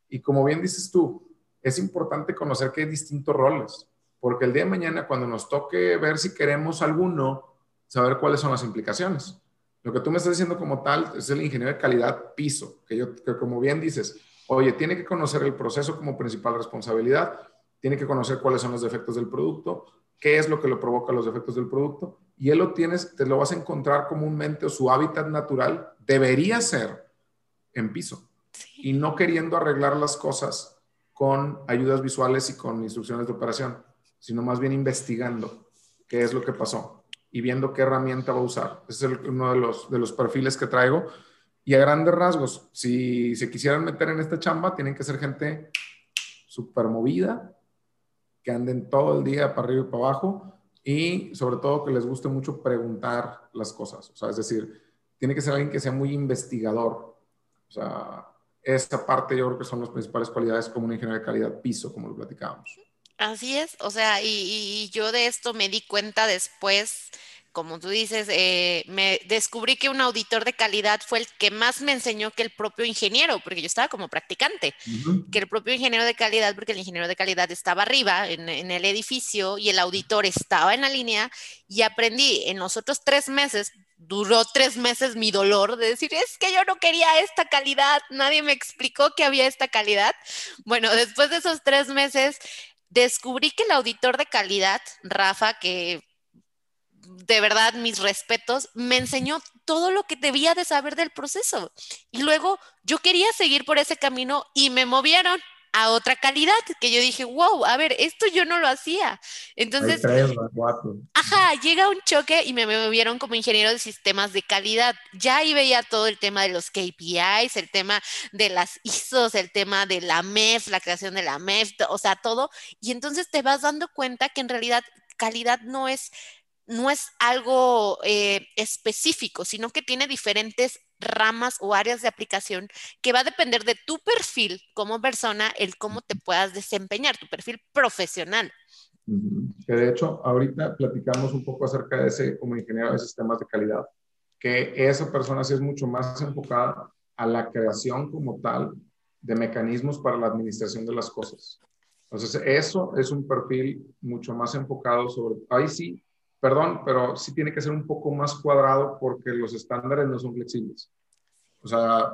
Y como bien dices tú, es importante conocer que hay distintos roles, porque el día de mañana cuando nos toque ver si queremos alguno, saber cuáles son las implicaciones. Lo que tú me estás diciendo como tal es el ingeniero de calidad piso, que yo, que como bien dices, oye, tiene que conocer el proceso como principal responsabilidad, tiene que conocer cuáles son los defectos del producto, qué es lo que lo provoca los efectos del producto, y él lo tienes, te lo vas a encontrar comúnmente o su hábitat natural debería ser en piso y no queriendo arreglar las cosas con ayudas visuales y con instrucciones de operación, sino más bien investigando qué es lo que pasó y viendo qué herramienta va a usar. Ese es uno de los, de los perfiles que traigo. Y a grandes rasgos, si se quisieran meter en esta chamba, tienen que ser gente súper movida, que anden todo el día para arriba y para abajo y sobre todo que les guste mucho preguntar las cosas. O sea, es decir, tiene que ser alguien que sea muy investigador. O sea, esa parte yo creo que son las principales cualidades como un ingeniero de calidad piso, como lo platicábamos. Así es, o sea, y, yo de esto me di cuenta después, como tú dices, eh, me descubrí que un auditor de calidad fue el que más me enseñó que el propio ingeniero, porque yo estaba como practicante, que el propio ingeniero de calidad, porque el ingeniero de calidad estaba arriba en, en, el edificio y el auditor estaba en la línea y aprendí en los otros tres meses, duró tres meses mi dolor de decir, es que yo no quería esta calidad, nadie me explicó que había esta calidad. Bueno, después de esos tres meses, descubrí que el auditor de calidad, Rafa, que de verdad mis respetos, me enseñó todo lo que debía de saber del proceso. Y luego yo quería seguir por ese camino y me movieron a otra calidad, que yo dije, wow, a ver, esto yo no lo hacía. Entonces, ajá, llega un choque y me movieron como ingeniero de sistemas de calidad. Ya ahí veía todo el tema de los KPIs, el tema de las ISOs, el tema de la MEF, la creación de la MEF, o sea, todo. Y entonces te vas dando cuenta que en realidad calidad no es no es algo eh, específico, sino que tiene diferentes ramas o áreas de aplicación que va a depender de tu perfil como persona, el cómo te puedas desempeñar, tu perfil profesional. Que de hecho, ahorita platicamos un poco acerca de ese como ingeniero de sistemas de calidad, que esa persona sí es mucho más enfocada a la creación como tal de mecanismos para la administración de las cosas. Entonces, eso es un perfil mucho más enfocado sobre, ahí sí, perdón, pero sí tiene que ser un poco más cuadrado porque los estándares no son flexibles. O sea,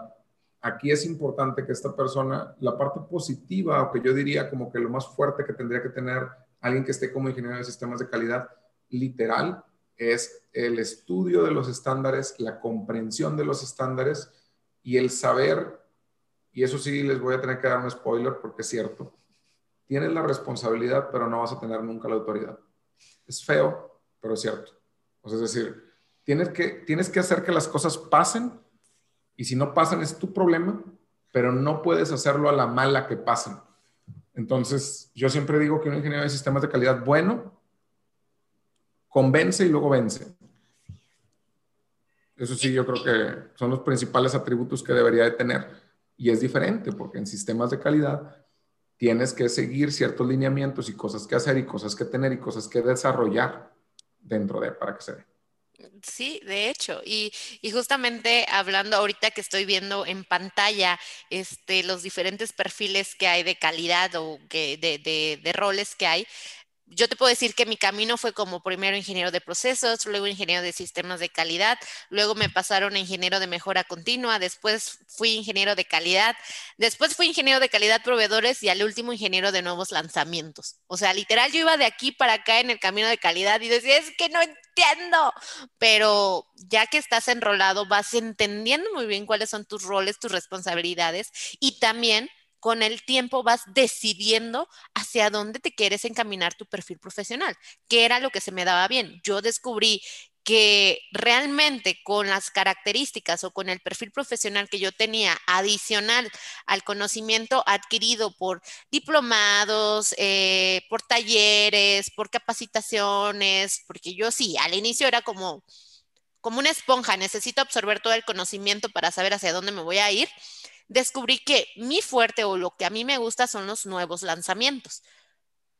aquí es importante que esta persona, la parte positiva, o que yo diría como que lo más fuerte que tendría que tener alguien que esté como ingeniero de sistemas de calidad, literal, es el estudio de los estándares, la comprensión de los estándares y el saber, y eso sí les voy a tener que dar un spoiler porque es cierto, tienes la responsabilidad, pero no vas a tener nunca la autoridad. Es feo, pero es cierto. O sea, es decir, tienes que, tienes que hacer que las cosas pasen y si no pasan es tu problema, pero no puedes hacerlo a la mala que pasen. Entonces, yo siempre digo que un ingeniero de sistemas de calidad bueno convence y luego vence. Eso sí, yo creo que son los principales atributos que debería de tener. Y es diferente porque en sistemas de calidad tienes que seguir ciertos lineamientos y cosas que hacer y cosas que tener y cosas que desarrollar dentro de para que se dé. Sí, de hecho, y, y, justamente hablando ahorita que estoy viendo en pantalla este, los diferentes perfiles que hay de calidad o que, de, de, de roles que hay, yo te puedo decir que mi camino fue como primero ingeniero de procesos, luego ingeniero de sistemas de calidad, luego me pasaron a ingeniero de mejora continua, después fui ingeniero de calidad, después fui ingeniero de calidad proveedores y al último ingeniero de nuevos lanzamientos. O sea, literal yo iba de aquí para acá en el camino de calidad y decía, es que no entiendo, pero ya que estás enrolado vas entendiendo muy bien cuáles son tus roles, tus responsabilidades y también con el tiempo vas decidiendo hacia dónde te quieres encaminar tu perfil profesional, qué era lo que se me daba bien. Yo descubrí que realmente con las características o con el perfil profesional que yo tenía adicional al conocimiento adquirido por diplomados, eh, por talleres, por capacitaciones, porque yo sí, al inicio era como, como una esponja, necesito absorber todo el conocimiento para saber hacia dónde me voy a ir descubrí que mi fuerte o lo que a mí me gusta son los nuevos lanzamientos.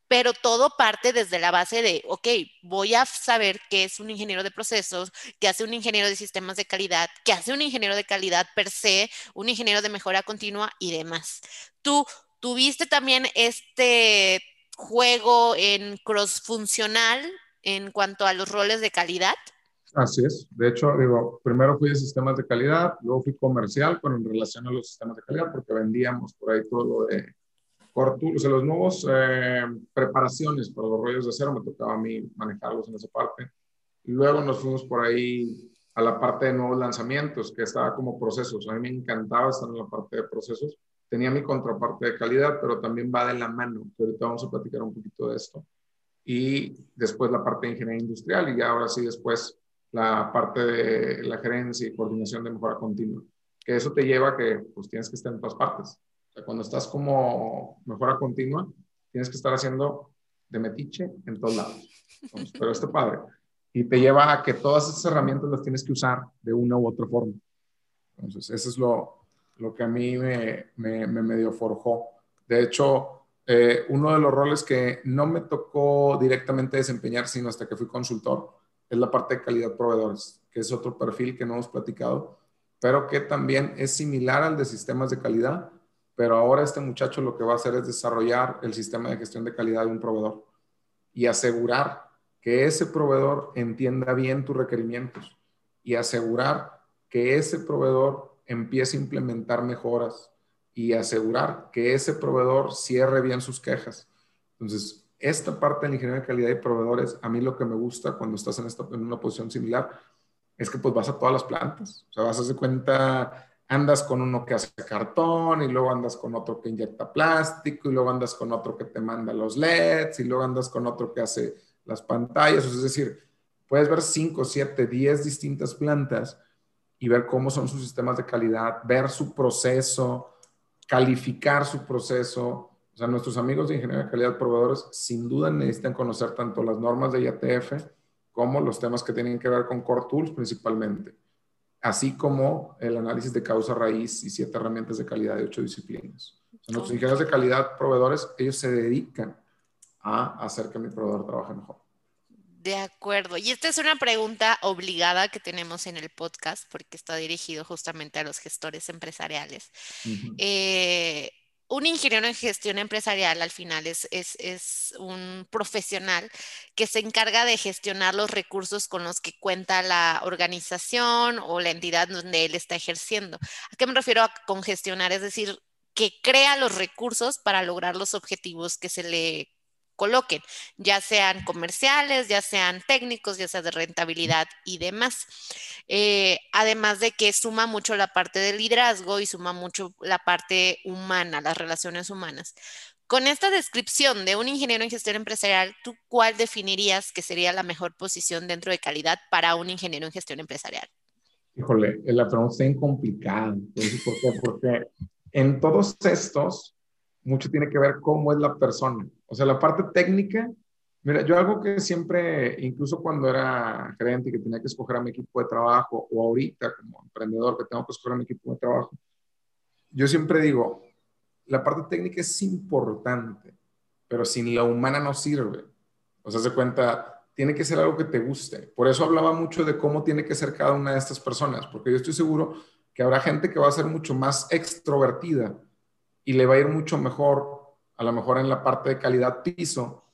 Pero todo parte desde la base de, ok, voy a saber qué es un ingeniero de procesos, qué hace un ingeniero de sistemas de calidad, qué hace un ingeniero de calidad per se, un ingeniero de mejora continua y demás. Tú tuviste también este juego en cross funcional en cuanto a los roles de calidad. Así es. De hecho, digo, primero fui de sistemas de calidad, luego fui comercial con relación a los sistemas de calidad, porque vendíamos por ahí todo lo de Cortul, o sea, los nuevos eh, preparaciones para los rollos de acero, me tocaba a mí manejarlos en esa parte. Luego nos fuimos por ahí a la parte de nuevos lanzamientos, que estaba como procesos. A mí me encantaba estar en la parte de procesos. Tenía mi contraparte de calidad, pero también va de la mano, que ahorita vamos a platicar un poquito de esto. Y después la parte de ingeniería industrial y ahora sí después la parte de la gerencia y coordinación de mejora continua. Que eso te lleva a que pues tienes que estar en todas partes. Cuando estás como mejora continua, tienes que estar haciendo de metiche en todos lados. pero este padre. Y te lleva a que todas esas herramientas las tienes que usar de una u otra forma. Entonces, eso es lo, lo que a mí me, me, me medio forjó. De hecho, eh, uno de los roles que no me tocó directamente desempeñar, sino hasta que fui consultor, es la parte de calidad proveedores, que es otro perfil que no hemos platicado, pero que también es similar al de sistemas de calidad, pero ahora este muchacho lo que va a hacer es desarrollar el sistema de gestión de calidad de un proveedor y asegurar que ese proveedor entienda bien tus requerimientos y asegurar que ese proveedor empiece a implementar mejoras y asegurar que ese proveedor cierre bien sus quejas. Entonces, esta parte de la ingeniería de calidad y proveedores, a mí lo que me gusta cuando estás en, esta, en una posición similar es que pues vas a todas las plantas. O sea, vas a hacer cuenta, andas con uno que hace cartón y luego andas con otro que inyecta plástico y luego andas con otro que te manda los LEDs y luego andas con otro que hace las pantallas. es decir, puedes ver 5, 7, 10 distintas plantas y ver cómo son sus sistemas de calidad, ver su proceso, calificar su proceso. O sea, nuestros amigos de ingeniería de calidad proveedores sin duda necesitan conocer tanto las normas de IATF como los temas que tienen que ver con Core Tools principalmente, así como el análisis de causa raíz y siete herramientas de calidad de ocho disciplinas. nuestros ingenieros de calidad proveedores, ellos se dedican a hacer que mi proveedor trabaje mejor. De acuerdo. Y esta es una pregunta obligada que tenemos en el podcast porque está dirigido justamente a los gestores empresariales. Eh, un ingeniero en gestión empresarial al final es, es, un profesional que se encarga de gestionar los recursos con los que cuenta la organización o la entidad donde él está ejerciendo. ¿A qué me refiero con gestionar? Es decir, que crea los recursos para lograr los objetivos que se le coloquen, ya sean comerciales, ya sean técnicos, ya sea de rentabilidad y demás. Eh, además de que suma mucho la parte del liderazgo y suma mucho la parte humana, las relaciones humanas. Con esta descripción de un ingeniero en gestión empresarial, ¿tú cuál definirías que sería la mejor posición dentro de calidad para un ingeniero en gestión empresarial? Híjole, la pregunta es bien complicada. ¿Por qué? Porque en todos estos, mucho tiene que ver cómo es la persona. O sea, la parte técnica, mira, yo algo que siempre, incluso cuando era gerente y que tenía que escoger a mi equipo de trabajo, o ahorita como emprendedor que tengo que escoger a mi equipo de trabajo, yo siempre digo, la parte técnica es importante, pero sin la humana no sirve. O sea, se cuenta, tiene que ser algo que te guste. Por eso hablaba mucho de cómo tiene que ser cada una de estas personas, porque yo estoy seguro que habrá gente que va a ser mucho más extrovertida y le va a ir mucho mejor a lo mejor en la parte de calidad piso,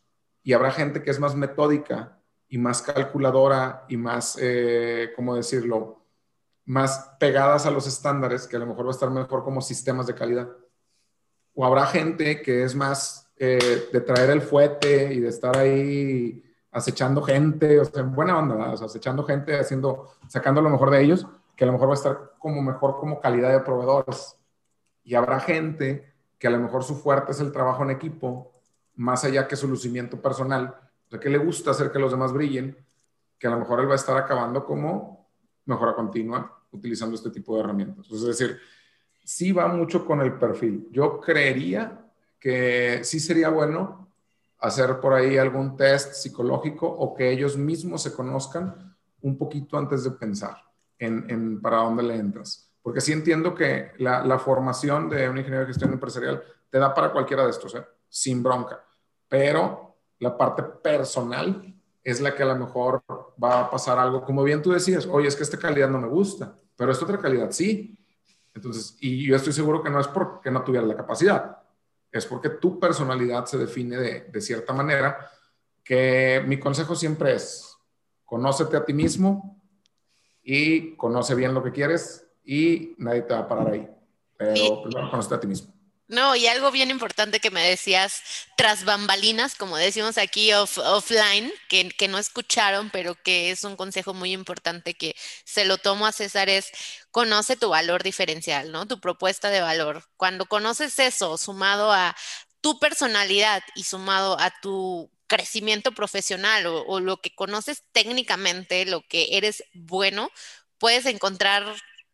y habrá gente que es más metódica y más calculadora y más, eh, ¿cómo decirlo?, más pegadas a los estándares, que a lo mejor va a estar mejor como sistemas de calidad. O habrá gente que es más eh, de traer el fuete y de estar ahí acechando gente, o sea, en buena onda, acechando gente, haciendo, sacando lo mejor de ellos, que a lo mejor va a estar como mejor como calidad de proveedores. Y habrá gente que a lo mejor su fuerte es el trabajo en equipo, más allá que su lucimiento personal, o sea, que le gusta hacer que los demás brillen, que a lo mejor él va a estar acabando como mejora continua utilizando este tipo de herramientas. Es decir, sí va mucho con el perfil. Yo creería que sí sería bueno hacer por ahí algún test psicológico o que ellos mismos se conozcan un poquito antes de pensar en, en para dónde le entras. Porque sí entiendo que la, formación de un ingeniero de gestión empresarial te da para cualquiera de estos, ¿eh? sin bronca. Pero la parte personal es la que a lo mejor va a pasar algo, como bien tú decías, oye, es que esta calidad no me gusta, pero esta otra calidad sí. Entonces, y yo estoy seguro que no es porque no tuviera la capacidad, es porque tu personalidad se define de, de cierta manera, que mi consejo siempre es, conócete a ti mismo y conoce bien lo que quieres y nadie te va a parar ahí. Pero primero conoce a ti mismo. No, y algo bien importante que me decías, tras bambalinas, como decimos aquí offline, que, que, no escucharon, pero que es un consejo muy importante que se lo tomo a César, es conoce tu valor diferencial, ¿no? Tu propuesta de valor. Cuando conoces eso, sumado a tu personalidad y sumado a tu crecimiento profesional o, o lo que conoces técnicamente, lo que eres bueno, puedes encontrar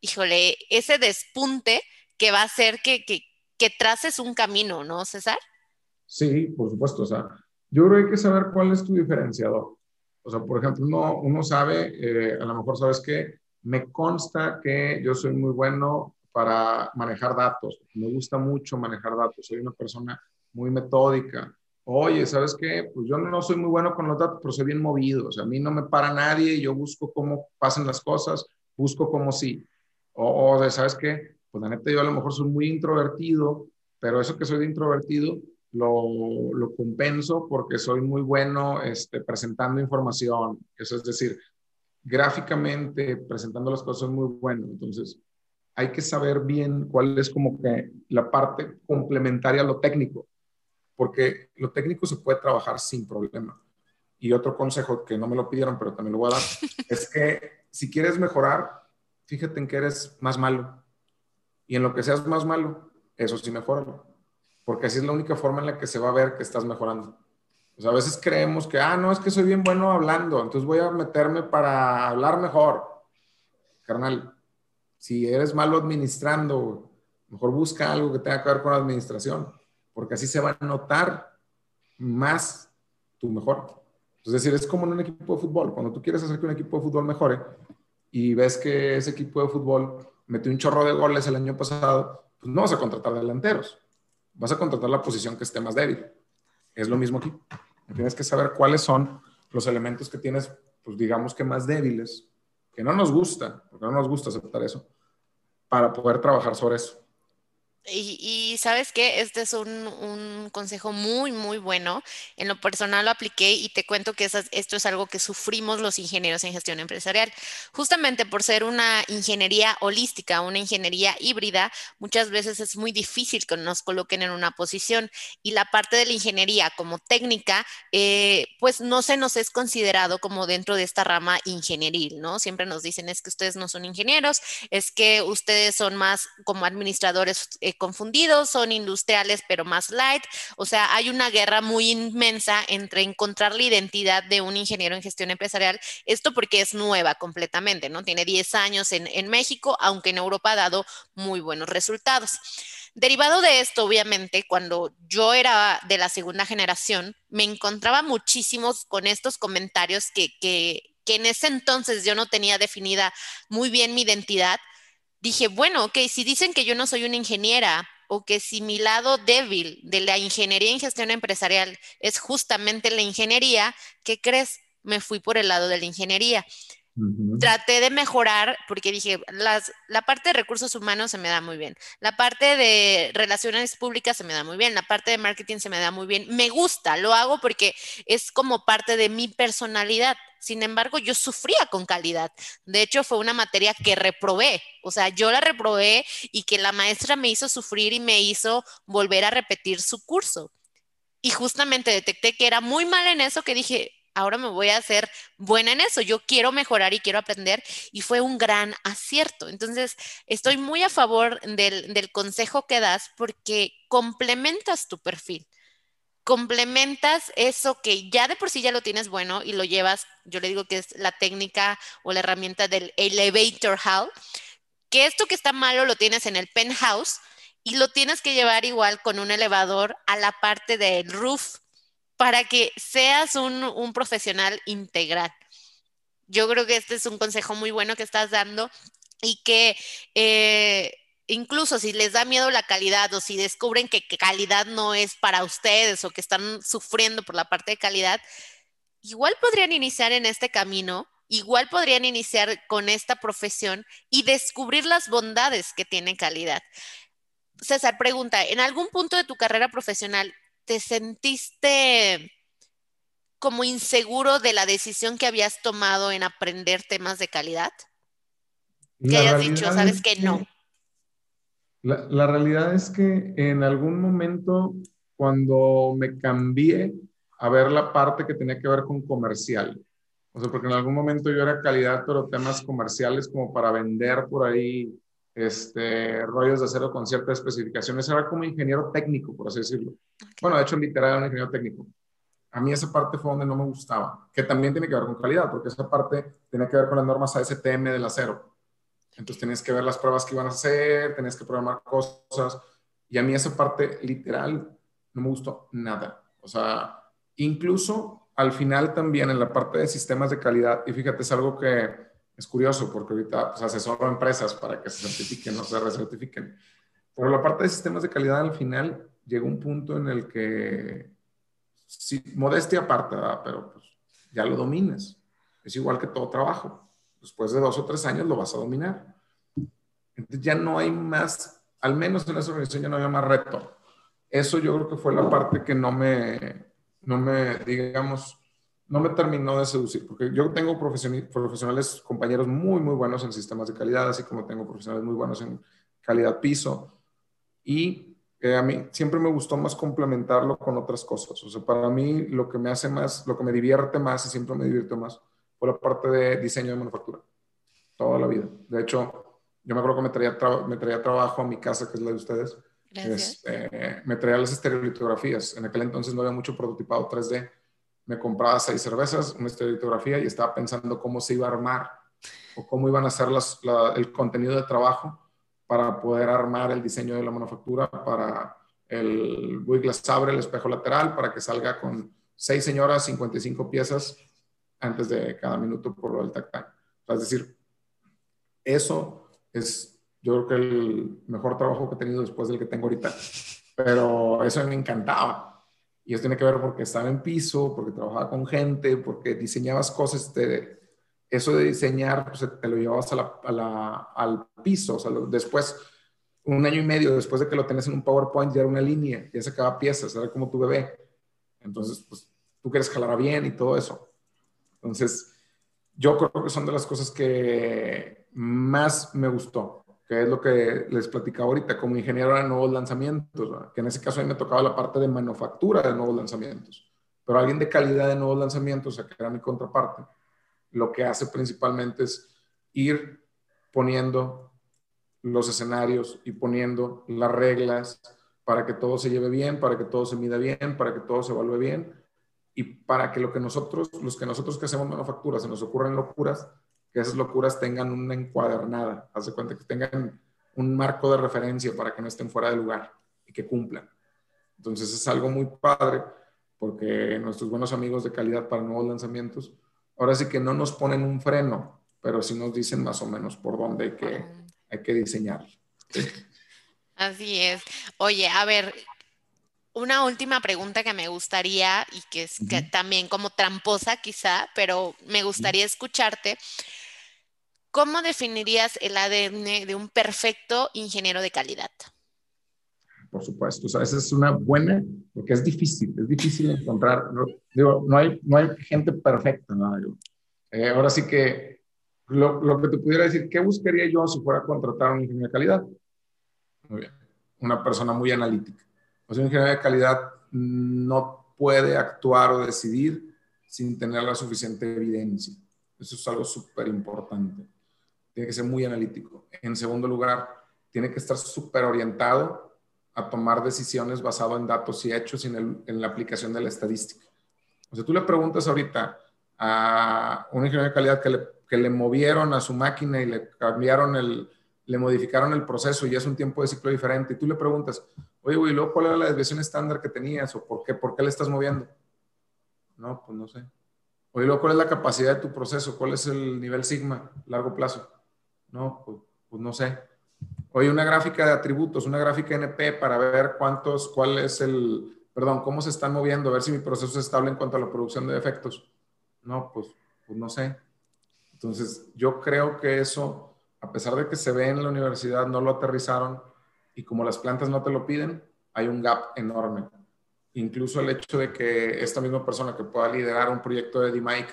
híjole, ese despunte que va a hacer que, que, que traces un camino, ¿no, César? Sí, por supuesto. O sea, yo creo que hay que saber cuál es tu diferenciador. O sea, por ejemplo, uno, uno sabe, eh, a lo mejor sabes que me consta que yo soy muy bueno para manejar datos. Me gusta mucho manejar datos. Soy una persona muy metódica. Oye, ¿sabes qué? Pues yo no soy muy bueno con los datos, pero soy bien movido. O sea, a mí no me para nadie. Yo busco cómo pasan las cosas, busco cómo sí. O, o ¿sabes qué? Pues la neta, yo a lo mejor soy muy introvertido, pero eso que soy de introvertido lo, lo compenso porque soy muy bueno este, presentando información. Eso es decir, gráficamente presentando las cosas soy muy bueno. Entonces, hay que saber bien cuál es como que la parte complementaria a lo técnico, porque lo técnico se puede trabajar sin problema. Y otro consejo que no me lo pidieron, pero también lo voy a dar, es que si quieres mejorar, fíjate en que eres más malo. Y en lo que seas más malo, eso sí mejoralo porque así es la única forma en la que se va a ver que estás mejorando. Pues a veces creemos que, ah, no, es que soy bien bueno hablando, entonces voy a meterme para hablar mejor. Carnal, si eres malo administrando, mejor busca algo que tenga que ver con la administración, porque así se va a notar más tu mejor. Es decir, es como en un equipo de fútbol. Cuando tú quieres hacer que un equipo de fútbol mejore y ves que ese equipo de fútbol metió un chorro de goles el año pasado, pues no vas a contratar delanteros vas a contratar la posición que esté más débil. Es lo mismo aquí. Tienes que saber cuáles son los elementos que tienes, pues digamos que más débiles, que no nos gusta, porque no nos gusta aceptar eso, para poder trabajar sobre eso. Y, sabes que este es un, consejo muy, muy bueno. En lo personal lo apliqué y te cuento que esto es algo que sufrimos los ingenieros en gestión empresarial. Justamente por ser una ingeniería holística, una ingeniería híbrida, muchas veces es muy difícil que nos coloquen en una posición y la parte de la ingeniería como técnica, eh, pues no se nos es considerado como dentro de esta rama ingenieril, ¿no? Siempre nos dicen es que ustedes no son ingenieros, es que ustedes son más como administradores. Confundidos, son industriales pero más light. O sea, hay una guerra muy inmensa entre encontrar la identidad de un ingeniero en gestión empresarial. Esto porque es nueva completamente, ¿no? Tiene 10 años en, en México, aunque en Europa ha dado muy buenos resultados. Derivado de esto, obviamente, cuando yo era de la segunda generación, me encontraba muchísimos con estos comentarios que, que, que en ese entonces yo no tenía definida muy bien mi identidad dije, bueno, ok, si dicen que yo no soy una ingeniera o que si mi lado débil de la ingeniería en gestión empresarial es justamente la ingeniería, ¿qué crees? Me fui por el lado de la ingeniería. Traté de mejorar porque dije, la parte de recursos humanos se me da muy bien, la parte de relaciones públicas se me da muy bien, la parte de marketing se me da muy bien. Me gusta, lo hago porque es como parte de mi personalidad. Sin embargo, yo sufría con calidad. De hecho, fue una materia que reprobé. O sea, yo la reprobé y que la maestra me hizo sufrir y me hizo volver a repetir su curso. Y justamente detecté que era muy mal en eso que dije, ahora me voy a hacer buena en eso, yo quiero mejorar y quiero aprender y fue un gran acierto. Entonces, estoy muy a favor del, consejo que das porque complementas tu perfil complementas eso que ya de por sí ya lo tienes bueno y lo llevas, yo le digo que es la técnica o la herramienta del elevator hall, que esto que está malo lo tienes en el penthouse y lo tienes que llevar igual con un elevador a la parte del roof para que seas un, profesional integral. Yo creo que este es un consejo muy bueno que estás dando y que eh, incluso si les da miedo la calidad o si descubren que, calidad no es para ustedes o que están sufriendo por la parte de calidad, igual podrían iniciar en este camino, igual podrían iniciar con esta profesión y descubrir las bondades que tiene calidad. César, pregunta, ¿en algún punto de tu carrera profesional te sentiste como inseguro de la decisión que habías tomado en aprender temas de calidad? Que hayas dicho, sabes que no. La, realidad es que en algún momento, cuando me cambié a ver la parte que tenía que ver con comercial, o sea, porque en algún momento yo era calidad, pero temas comerciales como para vender por ahí este, rollos de acero con ciertas especificaciones, era como ingeniero técnico, por así decirlo. Bueno, de hecho, literal era un ingeniero técnico. A mí esa parte fue donde no me gustaba, que también tiene que ver con calidad, porque esa parte tiene que ver con las normas ASTM del acero. Entonces tenías que ver las pruebas que iban a hacer, tenías que programar cosas. Y a mí esa parte literal no me gustó nada. O sea, incluso al final también en la parte de sistemas de calidad, y fíjate, es algo que Es curioso porque ahorita pues, asesoro a empresas para que se certifiquen, no se recertifiquen. Pero la parte de sistemas de calidad al final llegó un punto en el que, sí, modestia aparte, pero pues, ya lo dominas. Es igual que todo trabajo. Después de dos o tres años lo vas a dominar. Entonces ya no hay más, al menos en esa organización ya no había más reto. Eso yo creo que fue la parte que no me, no me, digamos, no me terminó de seducir, porque yo tengo profesionales, compañeros muy, muy buenos en sistemas de calidad, así como tengo profesionales muy buenos en calidad piso, y eh, a mí siempre me gustó más complementarlo con otras cosas. O sea, para mí lo que me hace más, lo que me divierte más y siempre me divierte más fue la parte de diseño de manufactura, toda la vida. De hecho, yo me acuerdo que me traía, me traía trabajo a mi casa, que es la de ustedes. Este, me traía las estereolitografías. En aquel entonces no había mucho prototipado 3D. Me compraba seis cervezas, una estereolitografía y estaba pensando cómo se iba a armar o cómo iban a ser las, el contenido de trabajo para poder armar el diseño de la manufactura para el Glass abre el espejo lateral, para que salga con seis señoras, 55 piezas antes de cada minuto por lo del tactile. es decir, eso es yo creo que el mejor trabajo que he tenido después del que tengo ahorita. Pero eso me encantaba. Y eso tiene que ver porque estaba en piso, porque trabajaba con gente, porque diseñabas cosas, de eso de diseñar, pues, te lo llevabas al piso. O sea, después, un año y medio después de que lo tenés en un PowerPoint, ya era una línea, ya sacaba piezas, era como tu bebé. Entonces, pues tú quieres jalar bien y todo eso. Entonces, yo creo que son de las cosas que más me gustó, que es lo que les platicaba ahorita como ingeniero de nuevos lanzamientos, que en ese caso a mí me tocaba la parte de manufactura de nuevos lanzamientos, pero alguien de calidad de nuevos lanzamientos, o sea, que era mi contraparte, lo que hace principalmente es ir poniendo los escenarios y poniendo las reglas para que todo se lleve bien, para que todo se mida bien, para que todo se evalúe bien y para que lo que nosotros, los que nosotros que hacemos manufactura, se nos ocurren locuras, que esas locuras tengan una encuadernada, haz de cuenta que tengan un marco de referencia para que no estén fuera de lugar y que cumplan. Entonces es algo muy padre porque nuestros buenos amigos de calidad para nuevos lanzamientos ahora sí que no nos ponen un freno, pero sí nos dicen más o menos por dónde hay que, hay que diseñar. Así es. Oye, a ver, una última pregunta que me gustaría y que es también como tramposa quizá, pero me gustaría escucharte. ¿Cómo definirías el ADN de un perfecto ingeniero de calidad? por supuesto. O sea, esa es una buena, porque es difícil, es difícil encontrar, digo, no hay, no hay gente perfecta, ¿no? Eh, ahora sí que lo, lo, que te pudiera decir, ¿qué buscaría yo si fuera a contratar a un ingeniero de calidad? Muy bien, una persona muy analítica. O sea, un ingeniero de calidad no puede actuar o decidir sin tener la suficiente evidencia. Eso es algo súper importante. Tiene que ser muy analítico. En segundo lugar, tiene que estar súper orientado a tomar decisiones basado en datos y hechos y en, la aplicación de la estadística. O sea, tú le preguntas ahorita a un ingeniero de calidad que le, que le movieron a su máquina y le cambiaron el, le modificaron el proceso y es un tiempo de ciclo diferente, y tú le preguntas, oye, güey, luego cuál era la desviación estándar que tenías o por qué, por qué le estás moviendo? No, pues no sé. Oye, luego cuál es la capacidad de tu proceso, cuál es el nivel sigma, largo plazo. No, pues, pues no sé. Oye, una gráfica de atributos, una gráfica NP para ver cuántos, cuál es el, perdón, cómo se están moviendo, a ver si mi proceso es estable en cuanto a la producción de efectos. No, pues, pues no sé. Entonces, yo creo que eso, a pesar de que se ve en la universidad, no lo aterrizaron y como las plantas no te lo piden, hay un gap enorme. Incluso el hecho de que esta misma persona que pueda liderar un proyecto de DMIC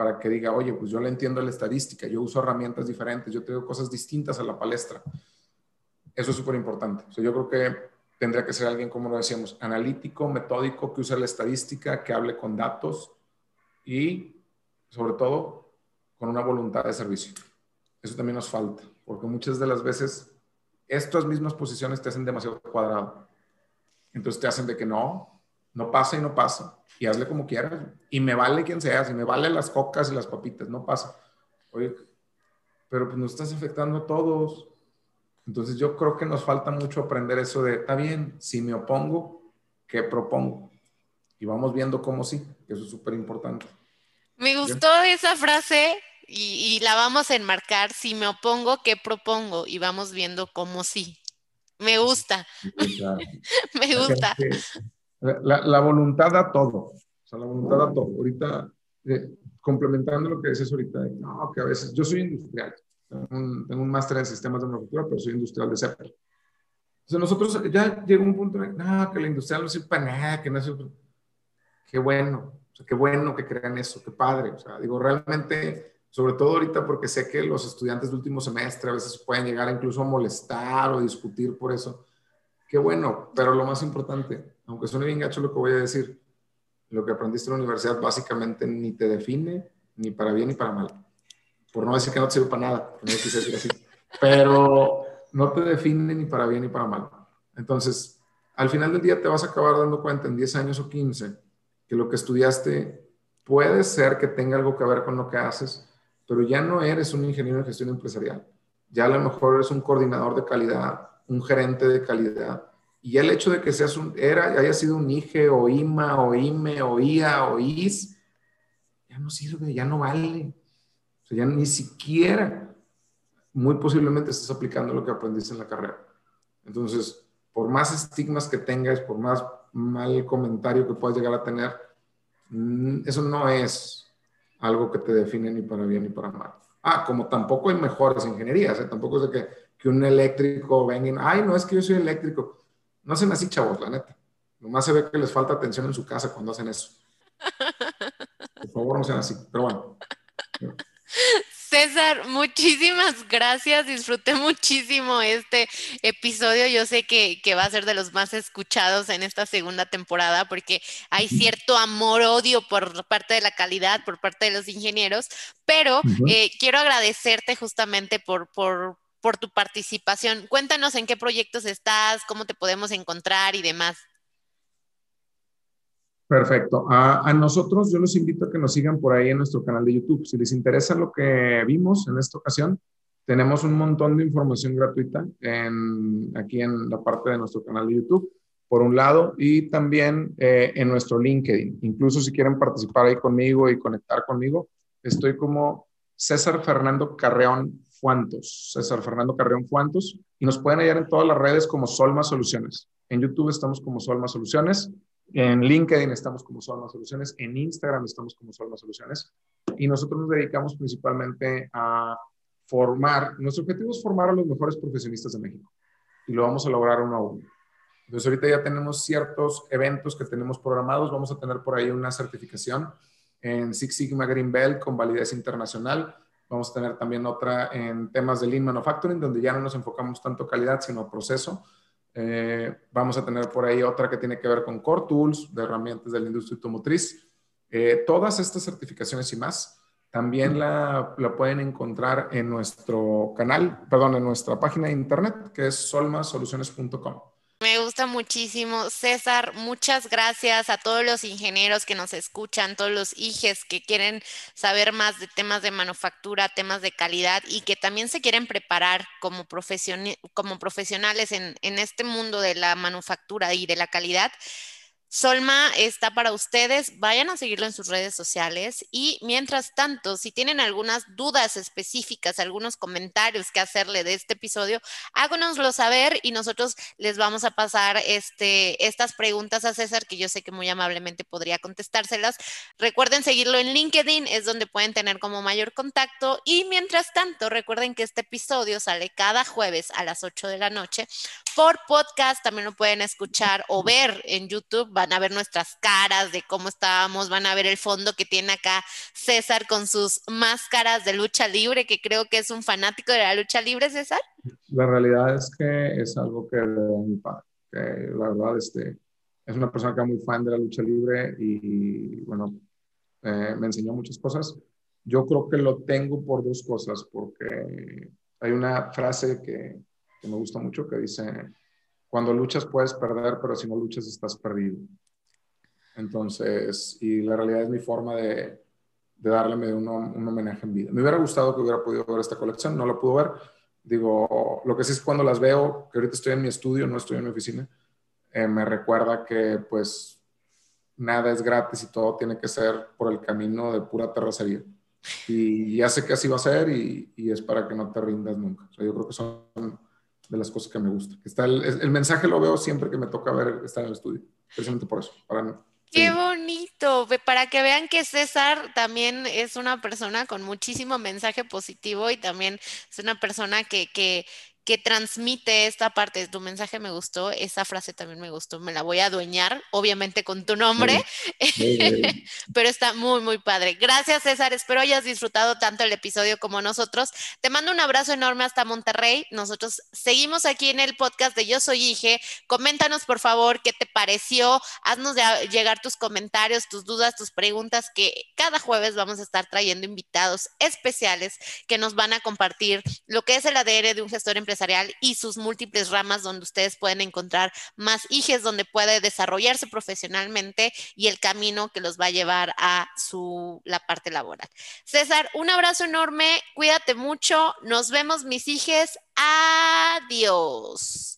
para que diga, oye, pues yo le entiendo la estadística, yo uso herramientas diferentes, yo tengo cosas distintas a la palestra. Eso es súper importante. O sea, yo creo que tendría que ser alguien, como lo decíamos, analítico, metódico, que use la estadística, que hable con datos y, sobre todo, con una voluntad de servicio. Eso también nos falta, porque muchas de las veces estas mismas posiciones te hacen demasiado cuadrado. Entonces te hacen de que no, no pasa y no pasa. Y hazle como quieras. Y me vale quien seas, y me vale las cocas y las papitas, no pasa. Oye, pero pues nos estás afectando a todos. Entonces yo creo que nos falta mucho aprender eso de, está bien, si me opongo, ¿qué propongo? Y vamos viendo cómo sí, que eso es súper importante. Me gustó esa frase y, la vamos a enmarcar. Si me opongo, ¿qué propongo? Y vamos viendo cómo sí. Me gusta. me gusta. La, voluntad da todo. O sea, la voluntad da todo. Ahorita, eh, complementando lo que dices ahorita, no, que a veces yo soy industrial. Tengo un, máster en sistemas de manufactura, pero soy industrial de CEPER. Sea, nosotros ya llegó un punto de, no, que la industrial no sirve para nada, que no sirve. Qué bueno. O sea, qué bueno que crean eso, qué padre. O sea, digo, realmente sobre todo ahorita porque sé que los estudiantes de último semestre a veces pueden llegar incluso a molestar o discutir por eso. Qué bueno, pero lo más importante, aunque suene bien gacho lo que voy a decir, lo que aprendiste en la universidad básicamente ni te define ni para bien ni para mal. Por no decir que no te sirve para nada, no decir así. Pero no te define ni para bien ni para mal. Entonces, al final del día te vas a acabar dando cuenta en 10 años o 15 que lo que estudiaste puede ser que tenga algo que ver con lo que haces, pero ya no eres un ingeniero en gestión empresarial. Ya a lo mejor eres un coordinador de calidad, un gerente de calidad. Y el hecho de que seas un, era, haya sido un IGE o IMA o IME o IA o IS, ya no sirve, ya no vale. O sea, ya ni siquiera, muy posiblemente estés aplicando lo que aprendiste en la carrera. Entonces, por más estigmas que tengas, por más mal comentario que puedas llegar a tener, mm, eso no es algo que te define ni para bien ni para mal. Ah, como tampoco hay mejores ingenierías, ¿eh? tampoco es de que, que, un eléctrico venga y, ay, no es que yo soy eléctrico. No hacen así, chavos, la neta. Nomás se ve que les falta atención en su casa cuando hacen eso. Por favor, no sean así. Pero bueno. César, muchísimas gracias. Disfruté muchísimo este episodio. Yo sé que, va a ser de los más escuchados en esta segunda temporada porque hay cierto amor-odio por parte de la calidad, por parte de los ingenieros, pero eh, quiero agradecerte justamente por, por, por tu participación. Cuéntanos en qué proyectos estás, cómo te podemos encontrar y demás. Perfecto. A, nosotros yo los invito a que nos sigan por ahí en nuestro canal de YouTube. Si les interesa lo que vimos en esta ocasión, tenemos un montón de información gratuita en, aquí en la parte de nuestro canal de YouTube, por un lado, y también eh, en nuestro LinkedIn. Incluso si quieren participar ahí conmigo y conectar conmigo, estoy como César Fernando Carreón Fuantos. César Fernando Carreón Fuantos. Y nos pueden hallar en todas las redes como Solma Soluciones. En YouTube estamos como Solma Soluciones. En LinkedIn estamos como Solma Soluciones, en Instagram estamos como Solma Soluciones y nosotros nos dedicamos principalmente a formar, nuestro objetivo es formar a los mejores profesionistas de México y lo vamos a lograr uno a uno. Entonces ahorita ya tenemos ciertos eventos que tenemos programados, vamos a tener por ahí una certificación en Six Sigma Green Belt con validez internacional, vamos a tener también otra en temas de Lean Manufacturing, donde ya no nos enfocamos tanto calidad, sino proceso eh, vamos a tener por ahí otra que tiene que ver con Core Tools, de herramientas de la industria automotriz. Eh, todas estas certificaciones y más también la, la, pueden encontrar en nuestro canal, perdón, en nuestra página de internet que es solmasoluciones.com. Muchísimo. César, muchas gracias a todos los ingenieros que nos escuchan, todos los IGES que quieren saber más de temas de manufactura, temas de calidad y que también se quieren preparar como, como profesionales en este mundo de la manufactura y de la calidad. Solma está para ustedes, vayan a seguirlo en sus redes sociales y mientras tanto, si tienen algunas dudas específicas, algunos comentarios que hacerle de este episodio, háganoslo saber y nosotros les vamos a pasar este, estas preguntas a César, que yo sé que muy amablemente podría contestárselas. Recuerden seguirlo en LinkedIn, es donde pueden tener como mayor contacto y mientras tanto, recuerden que este episodio sale cada jueves a las 8 de la noche por podcast, también lo pueden escuchar o ver en YouTube van a ver nuestras caras de cómo estábamos, van a ver el fondo que tiene acá César con sus máscaras de lucha libre, que creo que es un fanático de la lucha libre, César. La realidad es que es algo que mi padre, que la verdad este, es una persona que es muy fan de la lucha libre y bueno, eh, me enseñó muchas cosas. Yo creo que lo tengo por dos cosas, porque hay una frase que, que me gusta mucho que dice, cuando luchas puedes perder, pero si no luchas estás perdido. Entonces, y la realidad es mi forma de, de darle un, un, homenaje en vida. Me hubiera gustado que hubiera podido ver esta colección, no la pudo ver. Digo, lo que sí es cuando las veo, que ahorita estoy en mi estudio, no estoy en mi oficina, eh, me recuerda que pues nada es gratis y todo tiene que ser por el camino de pura terracería. y ya sé que así va a ser y, y, es para que no te rindas nunca. O sea, yo creo que son de las cosas que me gustan. Está el, el mensaje lo veo siempre que me toca ver estar en el estudio, precisamente por eso, para Qué bonito, para que vean que César también es una persona con muchísimo mensaje positivo y también es una persona que, que, que transmite esta parte de tu mensaje me gustó, esa frase también me gustó, me la voy a adueñar, obviamente con tu nombre, pero está muy, muy padre. Gracias César, espero hayas disfrutado tanto el episodio como nosotros. Te mando un abrazo enorme hasta Monterrey. Nosotros seguimos aquí en el podcast de Yo Soy Ige. Coméntanos por favor qué te pareció, haznos llegar tus comentarios, tus dudas, tus preguntas, que cada jueves vamos a estar trayendo invitados especiales que nos van a compartir lo que es el ADR de un gestor empresarial empresarial y sus múltiples ramas donde ustedes pueden encontrar más hijes donde puede desarrollarse profesionalmente y el camino que los va a llevar a su la parte laboral. César, un abrazo enorme, cuídate mucho, nos vemos mis hijes, adiós.